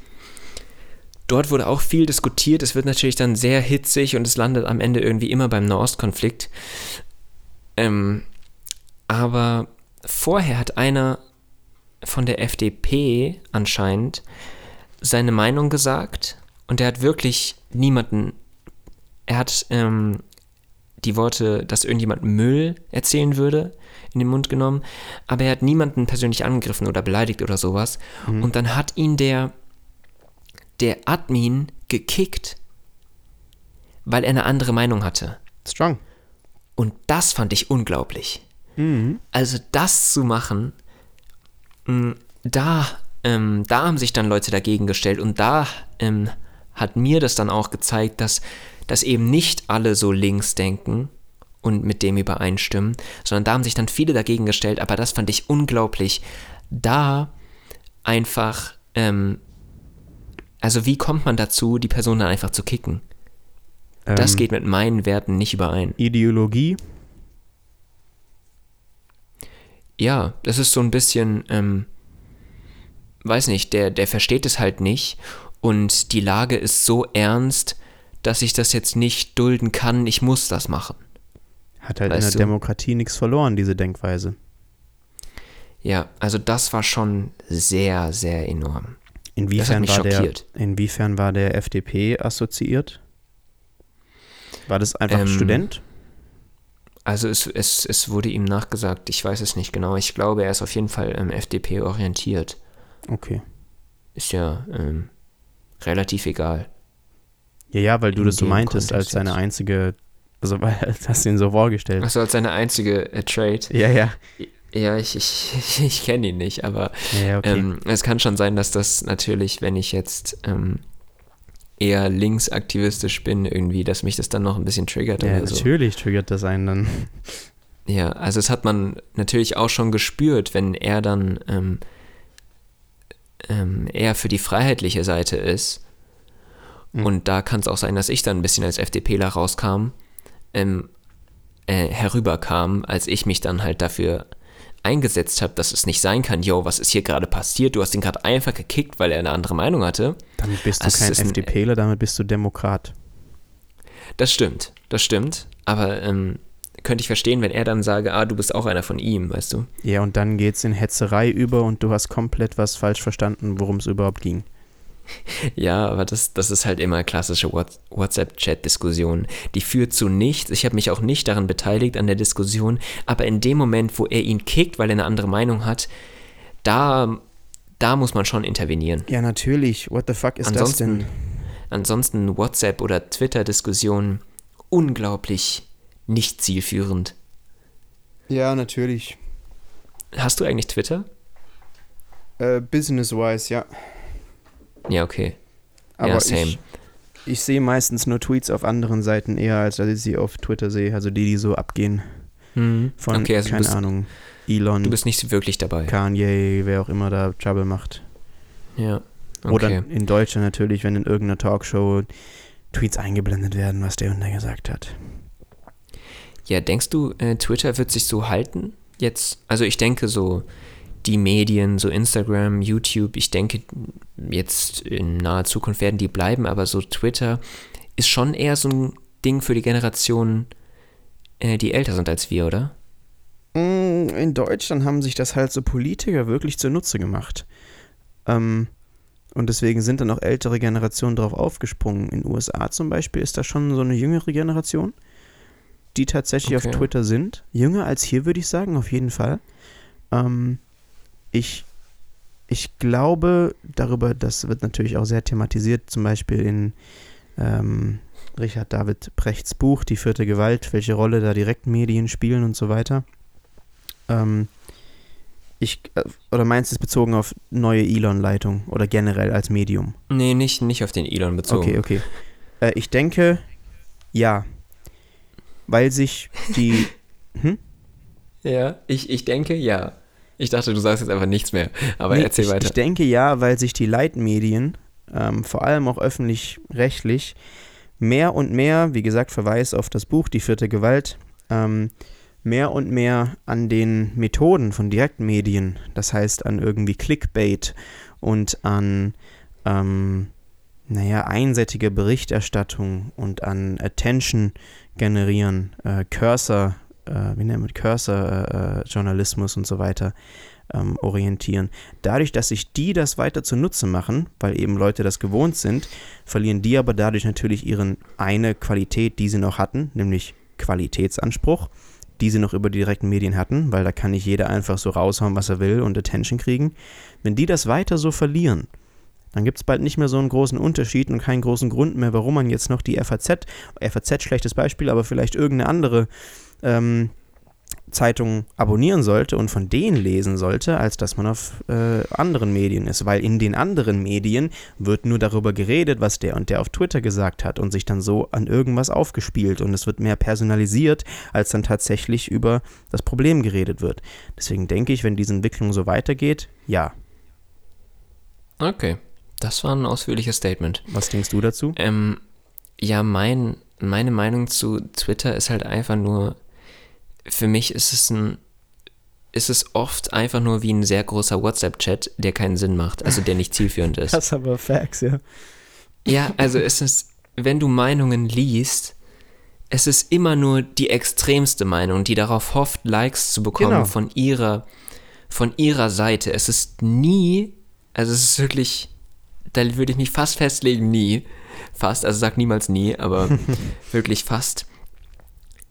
dort wurde auch viel diskutiert. Es wird natürlich dann sehr hitzig und es landet am Ende irgendwie immer beim Nahostkonflikt. Ähm, aber vorher hat einer von der FDP anscheinend seine Meinung gesagt und er hat wirklich niemanden, er hat ähm, die Worte, dass irgendjemand Müll erzählen würde, in den Mund genommen, aber er hat niemanden persönlich angegriffen oder beleidigt oder sowas. Und dann hat ihn der, der Admin gekickt, weil er eine andere Meinung hatte. Strong. Und das fand ich unglaublich. Mhm. Also das zu machen, mh, da, ähm, da haben sich dann Leute dagegen gestellt und da ähm, hat mir das dann auch gezeigt, dass, dass eben nicht alle so links denken und mit dem übereinstimmen, sondern da haben sich dann viele dagegen gestellt, aber das fand ich unglaublich. Da einfach, ähm, also wie kommt man dazu, die Person dann einfach zu kicken? Das Ähm, geht mit meinen Werten nicht überein. Ideologie. Ja, das ist so ein bisschen, ähm, weiß nicht, der, der versteht es halt nicht und die Lage ist so ernst, dass ich das jetzt nicht dulden kann, ich muss das machen. Hat halt in Weißt der du? Demokratie nichts verloren, diese Denkweise. Ja, also das war schon sehr, sehr enorm. Inwiefern, war der, schockiert. inwiefern war der FDP assoziiert? War das einfach Ähm, Student? Also es, es, es wurde ihm nachgesagt, ich weiß es nicht genau, ich glaube, er ist auf jeden Fall ähm, FDP orientiert. Okay. Ist ja ähm, relativ egal. Ja, ja, weil du in das so meintest, als Kontext seine jetzt. einzige, also weil hast du ihn so vorgestellt. Achso, als seine einzige äh, Trade. Ja, ja. Ja, ich, ich, ich kenne ihn nicht, aber ja, okay. Ähm, es kann schon sein, dass das natürlich, wenn ich jetzt ähm, eher linksaktivistisch bin, irgendwie, dass mich das dann noch ein bisschen triggert ja, oder so. natürlich triggert das einen dann. Ja, also das hat man natürlich auch schon gespürt, wenn er dann ähm, ähm, eher für die freiheitliche Seite ist. Mhm. Und da kann es auch sein, dass ich dann ein bisschen als FDPler rauskam, ähm, äh, herüberkam, als ich mich dann halt dafür eingesetzt habe, dass es nicht sein kann, yo, was ist hier gerade passiert? Du hast ihn gerade einfach gekickt, weil er eine andere Meinung hatte. Damit bist du Also es kein ein- FDPler, damit bist du Demokrat. Das stimmt, das stimmt. Aber ähm, könnte ich verstehen, wenn er dann sage, ah, du bist auch einer von ihm, weißt du? Ja, und dann geht's in Hetzerei über und du hast komplett was falsch verstanden, worum es überhaupt ging. Ja, aber das, das ist halt immer klassische What- WhatsApp-Chat-Diskussion. Die führt zu nichts. Ich habe mich auch nicht daran beteiligt an der Diskussion, aber in dem Moment, wo er ihn kickt, weil er eine andere Meinung hat, da, da muss man schon intervenieren. Ja, natürlich. What the fuck ist Ansonsten, das denn? ansonsten WhatsApp- oder Twitter-Diskussionen unglaublich nicht zielführend. Ja, natürlich. Hast du eigentlich Twitter? Äh, Business-wise, ja. Ja, okay. Aber ja, same. ich, ich sehe meistens nur Tweets auf anderen Seiten eher, als dass ich sie auf Twitter sehe. Also die, die so abgehen. Hm. Von, okay, also keine bist, Ahnung, Elon, du bist nicht wirklich dabei. Kanye, wer auch immer da Trouble macht. Ja. Okay. Oder in Deutschland natürlich, wenn in irgendeiner Talkshow Tweets eingeblendet werden, was der und der gesagt hat. Ja, denkst du, äh, Twitter wird sich so halten? Jetzt, also ich denke so, die Medien, so Instagram, YouTube, ich denke, jetzt in naher Zukunft werden die bleiben, aber so Twitter ist schon eher so ein Ding für die Generation, äh, die älter sind als wir, oder? Mm, In Deutschland haben sich das halt so Politiker wirklich zunutze gemacht. Ähm, und deswegen sind dann auch ältere Generationen drauf aufgesprungen. In den USA zum Beispiel ist da schon so eine jüngere Generation, die tatsächlich Okay. auf Twitter sind. Jünger als hier, würde ich sagen, auf jeden Fall. Ähm, ich, ich glaube darüber, das wird natürlich auch sehr thematisiert, zum Beispiel in ähm, Richard David Brechts Buch Die vierte Gewalt, welche Rolle da Direktmedien spielen und so weiter. Ähm, ich, äh, oder meinst du es bezogen auf neue Elon-Leitung oder generell als Medium? Nee, nicht, nicht auf den Elon bezogen. Okay, okay. Äh, ich denke, ja. Weil sich die. Hm? Ja, ich, ich denke, ja. Ich dachte, du sagst jetzt einfach nichts mehr, aber Nee, erzähl ich, weiter. Ich denke ja, weil sich die Leitmedien, ähm, vor allem auch öffentlich-rechtlich, mehr und mehr, wie gesagt, Verweis auf das Buch Die vierte Gewalt, ähm, mehr und mehr an den Methoden von Direktmedien, das heißt an irgendwie Clickbait und an, ähm, naja, einseitige Berichterstattung und an Attention generieren, äh, Cursor, äh, wie nennt man Cursor-Journalismus und so weiter ähm, orientieren. Dadurch, dass sich die das weiter zunutze machen, weil eben Leute das gewohnt sind, verlieren die aber dadurch natürlich ihren eine Qualität, die sie noch hatten, nämlich Qualitätsanspruch, die sie noch über die direkten Medien hatten, weil da kann nicht jeder einfach so raushauen, was er will und Attention kriegen. Wenn die das weiter so verlieren, Dann gibt es bald nicht mehr so einen großen Unterschied und keinen großen Grund mehr, warum man jetzt noch die FAZ, FAZ schlechtes Beispiel, aber vielleicht irgendeine andere ähm, Zeitung abonnieren sollte und von denen lesen sollte, als dass man auf äh, anderen Medien ist. Weil in den anderen Medien wird nur darüber geredet, was der und der auf Twitter gesagt hat und sich dann so an irgendwas aufgespielt und es wird mehr personalisiert, als dann tatsächlich über das Problem geredet wird. Deswegen denke ich, wenn diese Entwicklung so weitergeht, ja. Okay, das war ein ausführliches Statement. Was denkst du dazu? Ähm, ja, mein, meine Meinung zu Twitter ist halt einfach nur, für mich ist es ein, ist es oft einfach nur wie ein sehr großer WhatsApp-Chat, der keinen Sinn macht, also der nicht zielführend ist. Das ist aber Facts, ja. Ja, also es ist, wenn du Meinungen liest, es ist immer nur die extremste Meinung, die darauf hofft, Likes zu bekommen Genau. von ihrer, von ihrer Seite. Es ist nie, also es ist wirklich, da würde ich mich fast festlegen, nie. Fast, also sag niemals nie, aber wirklich fast.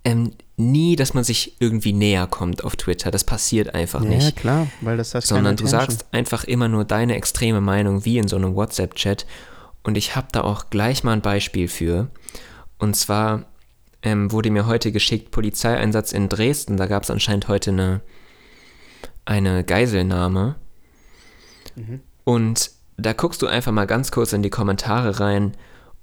Ähm, nie, dass man sich irgendwie näher kommt auf Twitter. Das passiert einfach Ja, nicht klar, weil das hat sondern du sagst einfach immer nur deine extreme Meinung wie in so einem WhatsApp-Chat. Und ich habe da auch gleich mal ein Beispiel für. Und zwar ähm, wurde mir heute geschickt Polizeieinsatz in Dresden. Da gab es anscheinend heute eine, eine Geiselnahme. Und da guckst du einfach mal ganz kurz in die Kommentare rein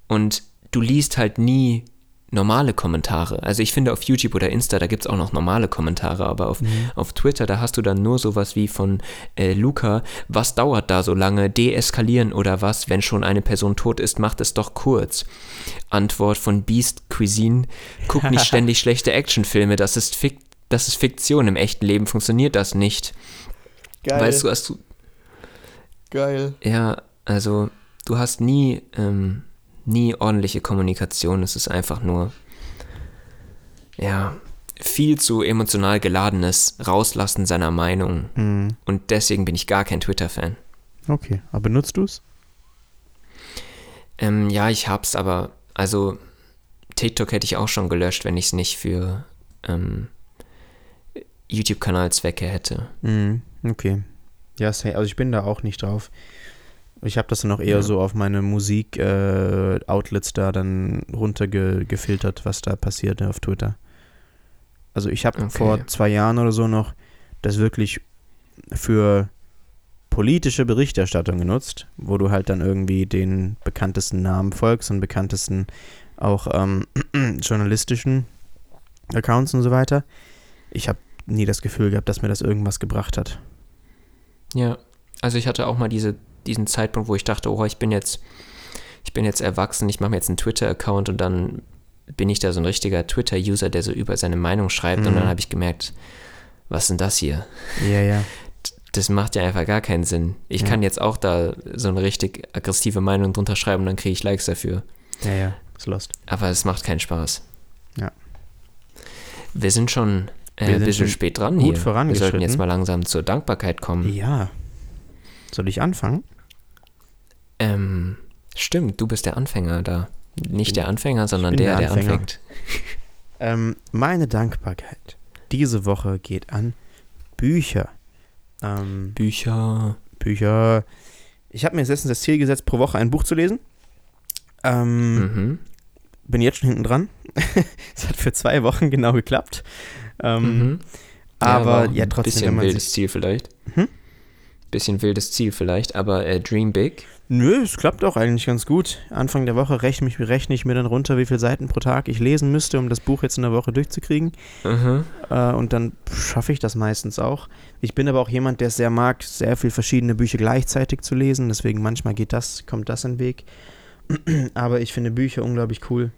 und du liest halt nie normale Kommentare. Also ich finde auf YouTube oder Insta, da gibt es auch noch normale Kommentare, aber auf, auf Twitter, da hast du dann nur sowas wie von äh, Luca, was dauert da so lange? Deeskalieren oder was? Wenn schon eine Person tot ist, macht es doch kurz. Antwort von Beast Cuisine, guck nicht ständig schlechte Actionfilme, das ist, Fik das ist Fiktion, im echten Leben funktioniert das nicht. Geil, Weißt du, hast du, geil. ja, also du hast nie, ähm, nie ordentliche Kommunikation. Es ist einfach nur, ja, viel zu emotional geladenes Rauslassen seiner Meinung. Mhm. Und deswegen bin ich gar kein Twitter-Fan. Okay, aber benutzt du es? Ähm, ja, ich hab's, aber also TikTok hätte ich auch schon gelöscht, wenn ich es nicht für ähm, YouTube-Kanalzwecke hätte. Mhm. Okay. Ja, also ich bin da auch nicht drauf. Ich habe das dann auch eher Ja. so auf meine Musik-Outlets da dann runtergefiltert, was da passiert auf Twitter. Also ich habe Okay. vor zwei Jahren oder so noch das wirklich für politische Berichterstattung genutzt, wo du halt dann irgendwie den bekanntesten Namen folgst und bekanntesten auch ähm, journalistischen Accounts und so weiter. Ich habe nie das Gefühl gehabt, dass mir das irgendwas gebracht hat. Ja, also ich hatte auch mal diese, diesen Zeitpunkt, wo ich dachte, oh, ich bin jetzt, ich bin jetzt erwachsen, ich mache mir jetzt einen Twitter-Account und dann bin ich da so ein richtiger Twitter-User, der so über seine Meinung schreibt und Mhm. dann habe ich gemerkt, was ist denn das hier? Ja, ja. Das macht ja einfach gar keinen Sinn. Ich Ja. kann jetzt auch da so eine richtig aggressive Meinung drunter schreiben und dann kriege ich Likes dafür. Ja, ja. Ist lost. Aber es macht keinen Spaß. Ja. Wir sind schon äh, Wir ein bisschen spät dran gut hier. Wir vorangeschritten. sollten jetzt mal langsam zur Dankbarkeit kommen. Ja. Soll ich anfangen? Ähm, stimmt, du bist der Anfänger da. Nicht der Anfänger, sondern der, der der, anfängt. Ähm, meine Dankbarkeit diese Woche geht an Bücher. Ähm, Bücher. Bücher. Ich habe mir jetzt letztens das Ziel gesetzt, pro Woche ein Buch zu lesen. Ähm, Mhm. Bin jetzt schon hinten dran. Es hat für zwei Wochen genau geklappt. Ähm, Mhm. Aber war auch ja, ein trotzdem, Bisschen wenn man wildes sich. Ziel vielleicht. Hm? Bisschen wildes Ziel vielleicht, aber äh, Dream Big. Nö, es klappt auch eigentlich ganz gut. Anfang der Woche rechne ich, rechne ich mir dann runter, wie viele Seiten pro Tag ich lesen müsste, um das Buch jetzt in der Woche durchzukriegen. Mhm. Äh, und dann schaffe ich das meistens auch. Ich bin aber auch jemand, der es sehr mag, sehr viel verschiedene Bücher gleichzeitig zu lesen. Deswegen manchmal geht das, kommt das in den Weg. aber ich finde Bücher unglaublich cool.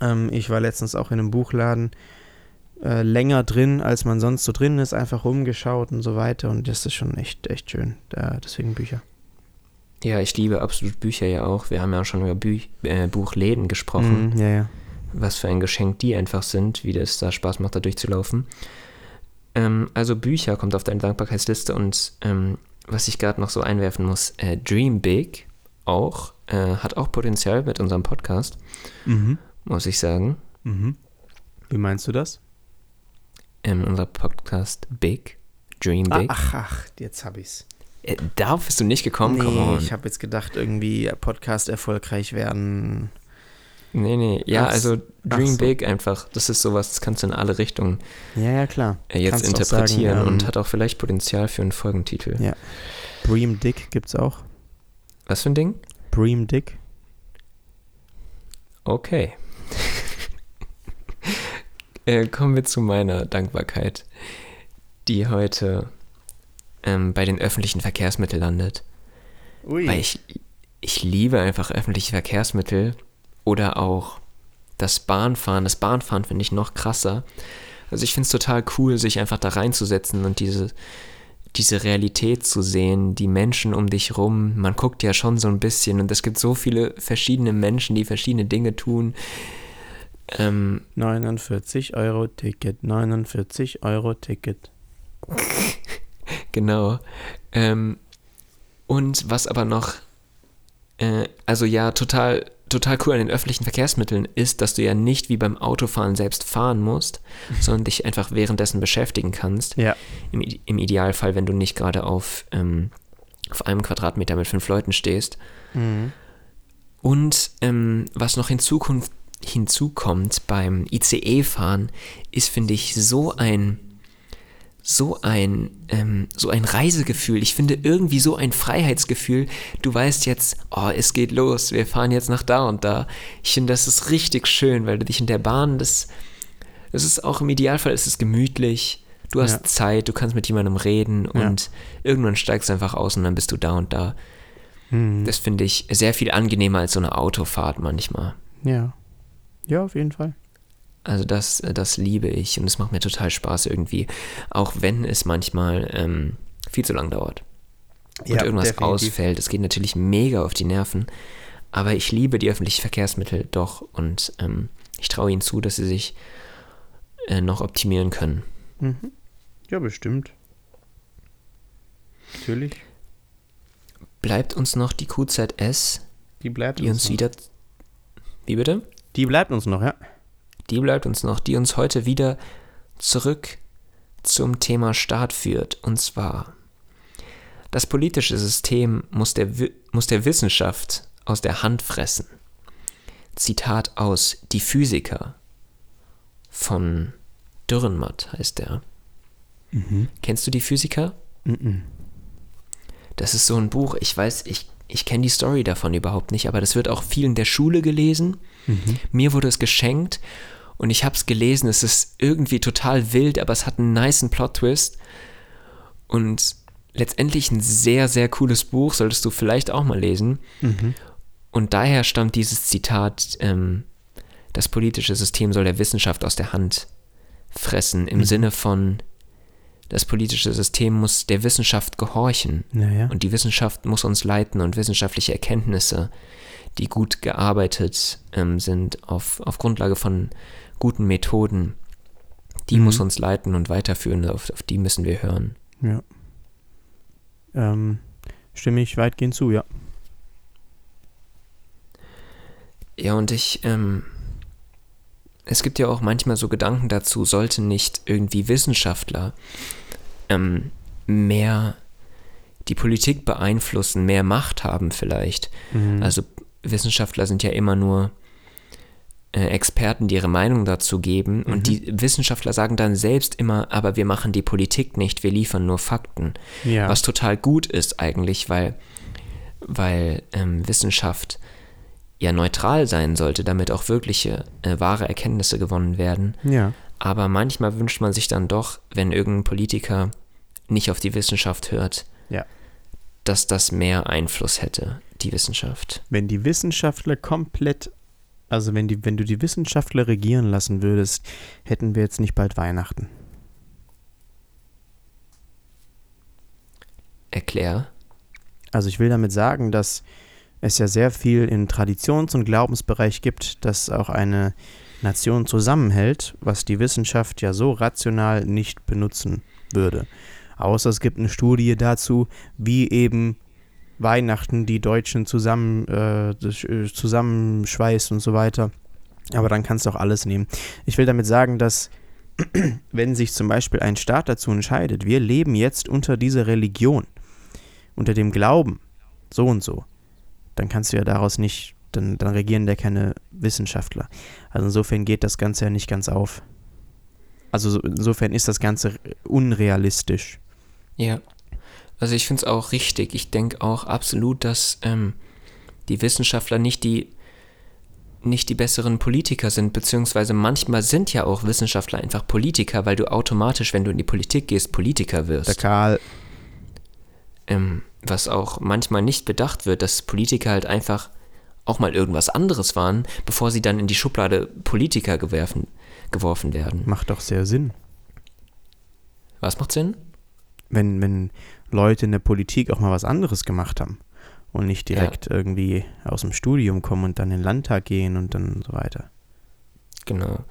Ähm, ich war letztens auch in einem Buchladen äh, länger drin, als man sonst so drin ist, einfach rumgeschaut und so weiter. Und das ist schon echt, echt schön. Da, deswegen Bücher. Ja, ich liebe absolut Bücher ja auch. Wir haben ja auch schon über Bü äh, Buchläden gesprochen. Mhm, ja, ja. was für ein Geschenk die einfach sind, wie das da Spaß macht, da durchzulaufen. Ähm, also Bücher kommt auf deine Dankbarkeitsliste und ähm, was ich gerade noch so einwerfen muss, äh, Dream Big auch, äh, hat auch Potenzial mit unserem Podcast, Mhm. muss ich sagen. Mhm. Wie meinst du das? Ähm, unser Podcast Big, Dream Ah, Big. ach, ach, jetzt hab ich's. Äh, darauf bist du nicht gekommen? Nee, ich habe jetzt gedacht, irgendwie Podcast erfolgreich werden. Nee, nee, ja, Ach, also Dream so. Big einfach. Das ist sowas, das kannst du in alle Richtungen Ja, ja, klar. äh, jetzt Kannst interpretieren sagen, und ähm, hat auch vielleicht Potenzial für einen Folgentitel. Ja. Bream Dick gibt's auch. Was für ein Ding? Bream Dick. Okay. Äh, kommen wir zu meiner Dankbarkeit, die heute ähm, bei den öffentlichen Verkehrsmitteln landet. Ui. Weil ich, ich liebe einfach öffentliche Verkehrsmittel oder auch das Bahnfahren. Das Bahnfahren finde ich noch krasser. Also ich finde es total cool, sich einfach da reinzusetzen und diese, diese Realität zu sehen, die Menschen um dich rum. Man guckt ja schon so ein bisschen und es gibt so viele verschiedene Menschen, die verschiedene Dinge tun. Ähm, 49 Euro Ticket, 49 Euro Ticket. Genau. Ähm, und was aber noch, äh, also ja, total, total cool an den öffentlichen Verkehrsmitteln ist, dass du ja nicht wie beim Autofahren selbst fahren musst, sondern dich einfach währenddessen beschäftigen kannst. Ja. Im, im Idealfall, wenn du nicht gerade auf, ähm, auf einem Quadratmeter mit fünf Leuten stehst. Mhm. Und ähm, was noch in Zukunft hinzukommt beim ICE-Fahren, ist, finde ich, so ein so ein ähm, so ein Reisegefühl. Ich finde irgendwie so ein Freiheitsgefühl. Du weißt jetzt, oh, es geht los. Wir fahren jetzt nach da und da. Ich finde, das ist richtig schön, weil du dich in der Bahn das das ist auch im Idealfall ist es gemütlich. Du hast Ja. Zeit, du kannst mit jemandem reden Ja. und irgendwann steigst du einfach aus und dann bist du da und da. Mhm. Das finde ich sehr viel angenehmer als so eine Autofahrt manchmal. Ja. Ja, auf jeden Fall. Also das, äh, das liebe ich und es macht mir total Spaß irgendwie, auch wenn es manchmal ähm, viel zu lang dauert und Ja, irgendwas definitiv. ausfällt. Es geht natürlich mega auf die Nerven, aber ich liebe die öffentlichen Verkehrsmittel doch und ähm, ich traue ihnen zu, dass sie sich äh, noch optimieren können. Mhm. Ja, bestimmt. Natürlich. Bleibt uns noch die QZS, Die bleibt die uns noch. wieder... Wie bitte? Die bleibt uns noch, ja. Die bleibt uns noch, die uns heute wieder zurück zum Thema Staat führt. Und zwar, das politische System muss der, muss der Wissenschaft aus der Hand fressen. Zitat aus Die Physiker von Dürrenmatt heißt der. Kennst du die Physiker? Mhm. Das ist so ein Buch, ich weiß, ich, ich kenne die Story davon überhaupt nicht, aber das wird auch viel in der Schule gelesen. Mir wurde es geschenkt und ich habe es gelesen. Es ist irgendwie total wild, aber es hat einen niceen Plot-Twist. Und letztendlich ein sehr, sehr cooles Buch, solltest du vielleicht auch mal lesen. Mhm. Und daher stammt dieses Zitat, ähm, das politische System soll der Wissenschaft aus der Hand fressen, im Sinne von, das politische System muss der Wissenschaft gehorchen. Naja. Und die Wissenschaft muss uns leiten und wissenschaftliche Erkenntnisse, die gut gearbeitet ähm, sind auf, auf Grundlage von guten Methoden, die Mhm. muss uns leiten und weiterführen, auf, auf die müssen wir hören. Ja. Ähm, stimme ich weitgehend zu, ja. Ja, und ich, ähm, es gibt ja auch manchmal so Gedanken dazu, sollten nicht irgendwie Wissenschaftler ähm, mehr die Politik beeinflussen, mehr Macht haben vielleicht. Mhm. Also Wissenschaftler sind ja immer nur äh, Experten, die ihre Meinung dazu geben. Mhm. Und die Wissenschaftler sagen dann selbst immer, aber wir machen die Politik nicht, wir liefern nur Fakten. ja. Was total gut ist eigentlich, weil, weil ähm, Wissenschaft ja neutral sein sollte, damit auch wirkliche äh, wahre Erkenntnisse gewonnen werden. ja. Aber manchmal wünscht man sich dann doch, wenn irgendein Politiker nicht auf die Wissenschaft hört, Ja. dass das mehr Einfluss hätte, die Wissenschaft. Wenn die Wissenschaftler komplett, also wenn, die, wenn du die Wissenschaftler regieren lassen würdest, hätten wir jetzt nicht bald Weihnachten. Erklär. Also ich will damit sagen, dass es ja sehr viel im Traditions- und Glaubensbereich gibt, dass auch eine Nation zusammenhält, was die Wissenschaft ja so rational nicht benutzen würde. Außer es gibt eine Studie dazu, wie eben Weihnachten die Deutschen zusammen, äh, das, äh, zusammenschweißt und so weiter. Aber dann kannst du auch alles nehmen. Ich will damit sagen, dass wenn sich zum Beispiel ein Staat dazu entscheidet, wir leben jetzt unter dieser Religion, unter dem Glauben, so und so, dann kannst du ja daraus nicht, dann, dann regieren da keine Wissenschaftler. Also insofern geht das Ganze ja nicht ganz auf. Also so, insofern ist das Ganze unrealistisch. Ja. Also ich finde es auch richtig. Ich denke auch absolut, dass ähm, die Wissenschaftler nicht die nicht die besseren Politiker sind, beziehungsweise manchmal sind ja auch Wissenschaftler einfach Politiker, weil du automatisch, wenn du in die Politik gehst, Politiker wirst. Der Karl, ähm, was auch manchmal nicht bedacht wird, dass Politiker halt einfach auch mal irgendwas anderes waren, bevor sie dann in die Schublade Politiker gewerfen, geworfen werden. macht doch sehr Sinn. Was macht Sinn? wenn, wenn Leute in der Politik auch mal was anderes gemacht haben und nicht direkt irgendwie aus dem Studium kommen und dann in den Landtag gehen und dann so weiter. Genau.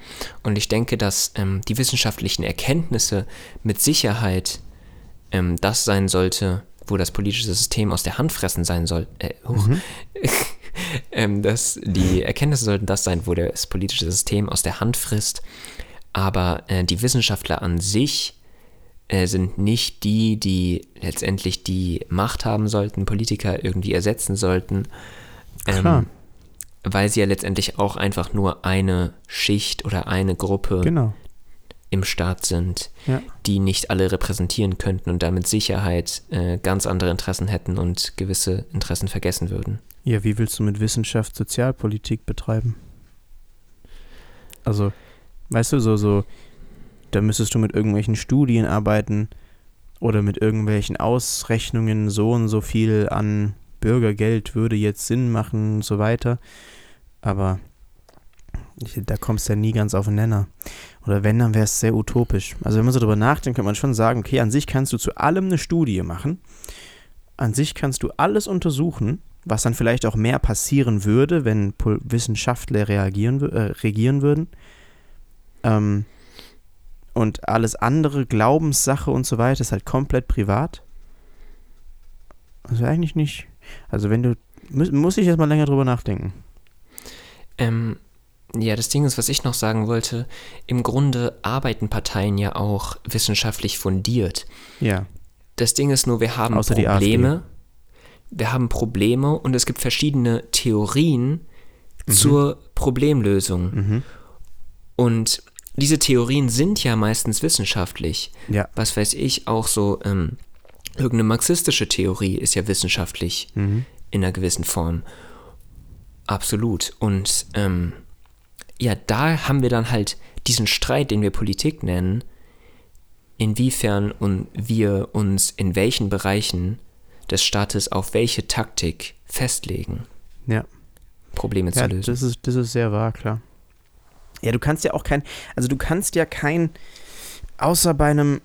Und ich denke, dass ähm, die wissenschaftlichen Erkenntnisse mit Sicherheit ähm, das sein sollte, wo das politische System aus der Hand fressen sein soll. Äh, huch. Mhm. ähm, dass die Erkenntnisse sollten das sein, wo das politische System aus der Hand frisst. Aber äh, die Wissenschaftler an sich äh, sind nicht die, die letztendlich die Macht haben sollten, Politiker irgendwie ersetzen sollten. Klar. Ähm, weil sie ja letztendlich auch einfach nur eine Schicht oder eine Gruppe Genau. Im Staat sind, Ja. die nicht alle repräsentieren könnten und damit Sicherheit äh, ganz andere Interessen hätten und gewisse Interessen vergessen würden. Ja, wie willst du mit Wissenschaft Sozialpolitik betreiben? Also, weißt du, so, so, da müsstest du mit irgendwelchen Studien arbeiten oder mit irgendwelchen Ausrechnungen, so und so viel an Bürgergeld würde jetzt Sinn machen und so weiter. Aber ich, da kommst du ja nie ganz auf den Nenner. Oder wenn, dann wäre es sehr utopisch. Also wenn man so drüber nachdenkt, könnte man schon sagen, okay, an sich kannst du zu allem eine Studie machen. An sich kannst du alles untersuchen, was dann vielleicht auch mehr passieren würde, wenn Wissenschaftler reagieren, äh, regieren würden. Ähm, und alles andere, Glaubenssache und so weiter, ist halt komplett privat. Also eigentlich nicht. Also wenn du, muss ich jetzt mal länger drüber nachdenken. Ähm, ja, das Ding ist, was ich noch sagen wollte, im Grunde arbeiten Parteien ja auch wissenschaftlich fundiert. Ja, Das Ding ist nur, wir haben Außer Probleme. Wir haben Probleme und es gibt verschiedene Theorien zur Problemlösung. mhm. Und diese Theorien sind ja meistens wissenschaftlich. ja, Was weiß ich, auch so ähm, irgendeine marxistische Theorie ist ja wissenschaftlich mhm. in einer gewissen Form. Absolut. Und ähm, ja, da haben wir dann halt diesen Streit, den wir Politik nennen, inwiefern und wir uns in welchen Bereichen des Staates auf welche Taktik festlegen, ja. Probleme Ja, zu lösen. das ist, das ist sehr wahr, klar. Ja, du kannst ja auch kein, also du kannst ja kein, außer bei einem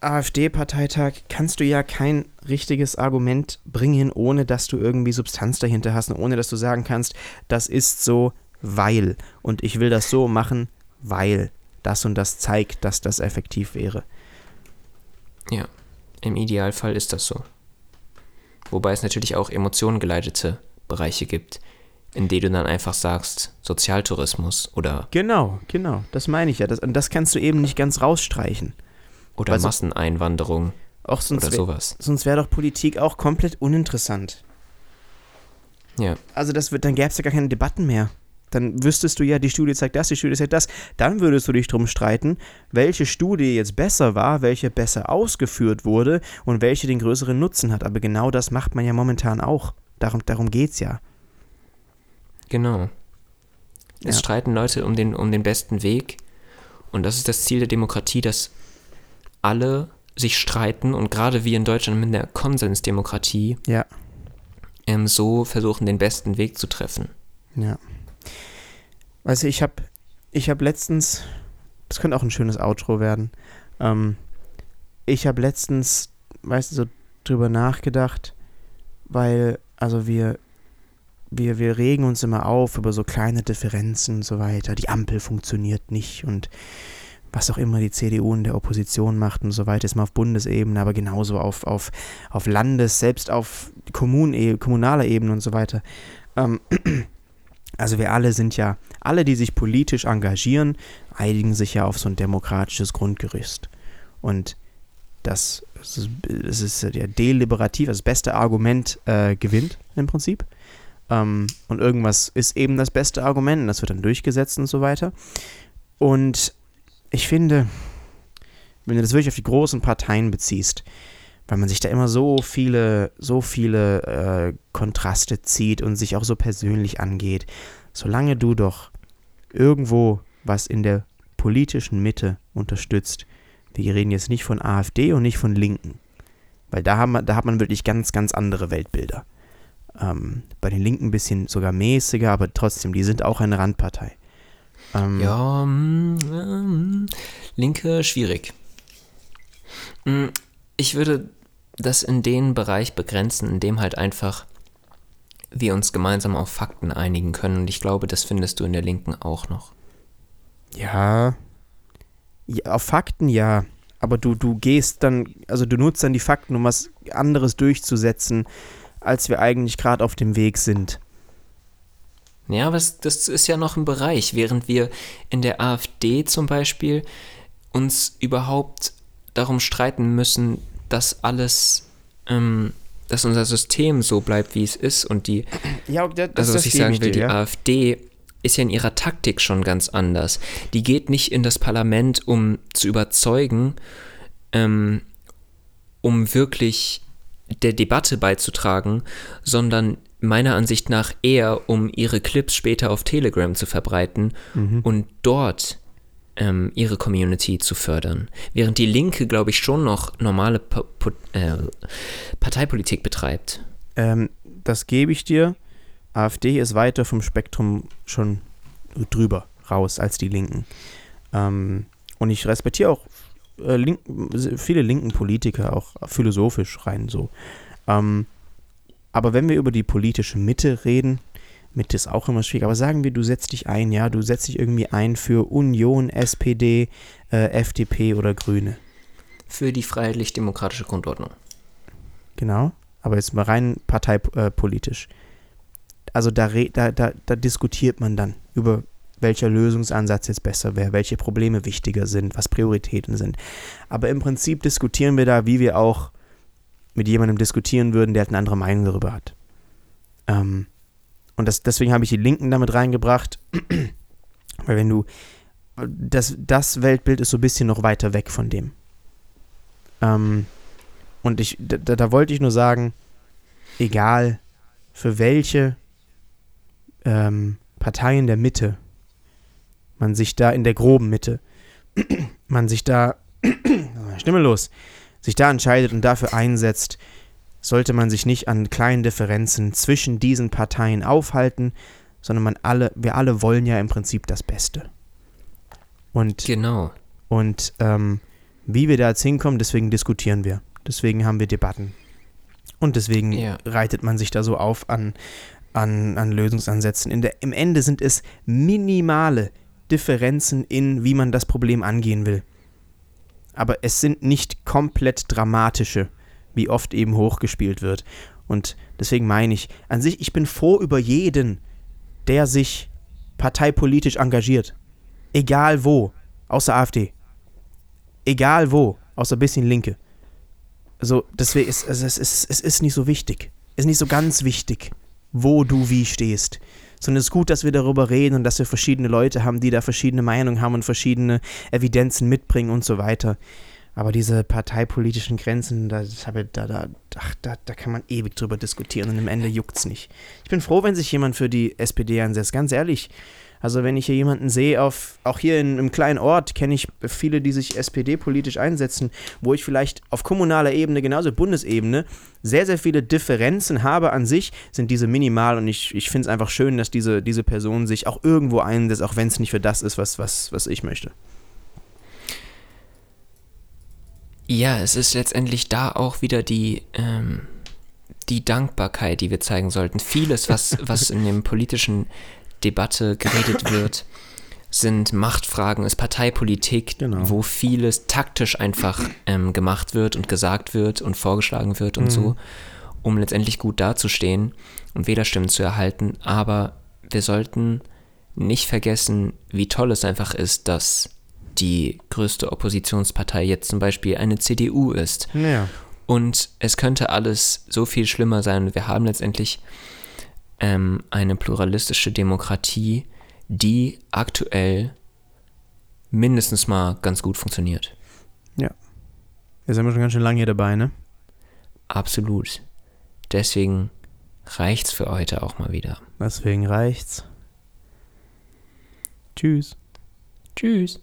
AfD-Parteitag, kannst du ja kein richtiges Argument bringen, ohne dass du irgendwie Substanz dahinter hast und ohne dass du sagen kannst, das ist so, weil. Und ich will das so machen, weil das und das zeigt, dass das effektiv wäre. Ja, im Idealfall ist das so. Wobei es natürlich auch emotionengeleitete Bereiche gibt, in denen du dann einfach sagst, Sozialtourismus oder, Genau, genau, das meine ich ja. Das, und das kannst du eben nicht ganz rausstreichen. oder Weil so- Masseneinwanderung Auch sonst oder wär- sowas. sonst wäre doch Politik auch komplett uninteressant. Ja, Also das wird, dann gäbe es ja gar keine Debatten mehr. Dann wüsstest du ja, die Studie zeigt das, die Studie zeigt das. Dann würdest du dich drum streiten, welche Studie jetzt besser war, welche besser ausgeführt wurde und welche den größeren Nutzen hat. Aber genau das macht man ja momentan auch. Darum, darum geht's ja. genau. Es Ja. streiten Leute um den, um den besten Weg. Und das ist das Ziel der Demokratie, dass alle sich streiten und gerade wir in Deutschland mit der Konsensdemokratie Ja, ähm, so versuchen, den besten Weg zu treffen. ja. Weißt du, ich habe ich hab letztens, das könnte auch ein schönes Outro werden, ähm, ich habe letztens, weißt du, so drüber nachgedacht, weil, also wir, wir, wir regen uns immer auf über so kleine Differenzen und so weiter. Die Ampel funktioniert nicht und was auch immer die CDU in der Opposition macht und so weiter, ist mal auf Bundesebene, aber genauso auf, auf, auf Landes-, selbst auf Kommun kommunaler Ebene und so weiter. Ähm, also wir alle sind ja, alle, die sich politisch engagieren, einigen sich ja auf so ein demokratisches Grundgerüst. Und das, es ist, ja deliberativ, das beste Argument äh, gewinnt im Prinzip. Ähm, und irgendwas ist eben das beste Argument und das wird dann durchgesetzt und so weiter. Und ich finde, wenn du das wirklich auf die großen Parteien beziehst, weil man sich da immer so viele, so viele äh, Kontraste zieht und sich auch so persönlich angeht, solange du doch irgendwo was in der politischen Mitte unterstützt, wir reden jetzt nicht von AfD und nicht von Linken, weil da, haben, da hat man wirklich ganz, ganz andere Weltbilder. Ähm, bei den Linken ein bisschen sogar mäßiger, aber trotzdem, die sind auch eine Randpartei. Ähm, ja, mm, Linke schwierig. Ich würde das in den Bereich begrenzen, in dem halt einfach wir uns gemeinsam auf Fakten einigen können. Und ich glaube, das findest du in der Linken auch noch. Ja, ja auf Fakten ja. Aber du, du gehst dann, also du nutzt dann die Fakten, um was anderes durchzusetzen, als wir eigentlich gerade auf dem Weg sind. Ja, aber das ist ja noch ein Bereich, während wir in der AfD zum Beispiel uns überhaupt darum streiten müssen, dass alles, ähm, dass unser System so bleibt, wie es ist und die, ja, das, also was ich sagen will, dir, die ja. AfD ist ja in ihrer Taktik schon ganz anders. Die geht nicht in das Parlament, um zu überzeugen, ähm, um wirklich der Debatte beizutragen, sondern meiner Ansicht nach eher, um ihre Clips später auf Telegram zu verbreiten mhm. und dort ähm, ihre Community zu fördern. Während die Linke, glaube ich, schon noch normale pa äh, Parteipolitik betreibt. Ähm, das gebe ich dir. AfD ist weiter vom Spektrum schon drüber raus als die Linken. Ähm, und ich respektiere auch äh, Link, viele linken Politiker, auch philosophisch rein so. Ähm, aber wenn wir über die politische Mitte reden, Mitte ist auch immer schwierig, aber sagen wir, du setzt dich ein, ja, du setzt dich irgendwie ein für Union, SPD, äh, FDP oder Grüne. Für die freiheitlich-demokratische Grundordnung. Genau, aber jetzt mal rein parteipolitisch. Äh, also da, da, da, da diskutiert man dann über welcher Lösungsansatz jetzt besser wäre, welche Probleme wichtiger sind, was Prioritäten sind. Aber im Prinzip diskutieren wir da, wie wir auch mit jemandem diskutieren würden, der halt eine andere Meinung darüber hat. Ähm, und das, deswegen habe ich die Linken damit reingebracht, weil wenn du, das, das Weltbild ist so ein bisschen noch weiter weg von dem. Ähm, und ich, da, da wollte ich nur sagen, egal für welche ähm, Parteien der Mitte man sich da in der groben Mitte, man sich da, Stimme los, sich da entscheidet und dafür einsetzt, sollte man sich nicht an kleinen Differenzen zwischen diesen Parteien aufhalten, sondern man alle, wir alle wollen ja im Prinzip das Beste. Und, genau. Und ähm, wie wir da jetzt hinkommen, deswegen diskutieren wir. Deswegen haben wir Debatten. Und deswegen ja. reitet man sich da so auf an, an, an Lösungsansätzen. In der, Im Ende sind es minimale Differenzen in, wie man das Problem angehen will. Aber es sind nicht komplett dramatische, wie oft eben hochgespielt wird. Und deswegen meine ich, an sich, ich bin froh über jeden, der sich parteipolitisch engagiert. Egal wo, außer AfD. Egal wo, außer ein bisschen Linke. Also, deswegen ist also es, ist, es ist nicht so wichtig. Es Ist nicht so ganz wichtig, wo du wie stehst sondern es ist gut, dass wir darüber reden und dass wir verschiedene Leute haben, die da verschiedene Meinungen haben und verschiedene Evidenzen mitbringen und so weiter. Aber diese parteipolitischen Grenzen, da, da, da, da, da kann man ewig drüber diskutieren und am Ende juckt es nicht. Ich bin froh, wenn sich jemand für die SPD einsetzt, ganz ehrlich. Also wenn ich hier jemanden sehe, auf, auch hier in einem kleinen Ort kenne ich viele, die sich SPD-politisch einsetzen, wo ich vielleicht auf kommunaler Ebene, genauso Bundesebene, sehr, sehr viele Differenzen habe an sich, sind diese minimal und ich, ich finde es einfach schön, dass diese, diese Person sich auch irgendwo einsetzt, auch wenn es nicht für das ist, was, was, was ich möchte. Ja, es ist letztendlich da auch wieder die, ähm, die Dankbarkeit, die wir zeigen sollten. Vieles, was, was in dem politischen Debatte geredet wird, sind Machtfragen, ist Parteipolitik, genau. wo vieles taktisch einfach ähm, gemacht wird und gesagt wird und vorgeschlagen wird und mhm. so, um letztendlich gut dazustehen und Wählerstimmen zu erhalten. Aber wir sollten nicht vergessen, wie toll es einfach ist, dass die größte Oppositionspartei jetzt zum Beispiel eine CDU ist. Ja. Und es könnte alles so viel schlimmer sein. Wir haben letztendlich ähm, eine pluralistische Demokratie, die aktuell mindestens mal ganz gut funktioniert. Jetzt sind wir schon ganz schön lange hier dabei, ne? Absolut. Deswegen reicht's für heute auch mal wieder. Deswegen reicht's. Tschüss. Tschüss.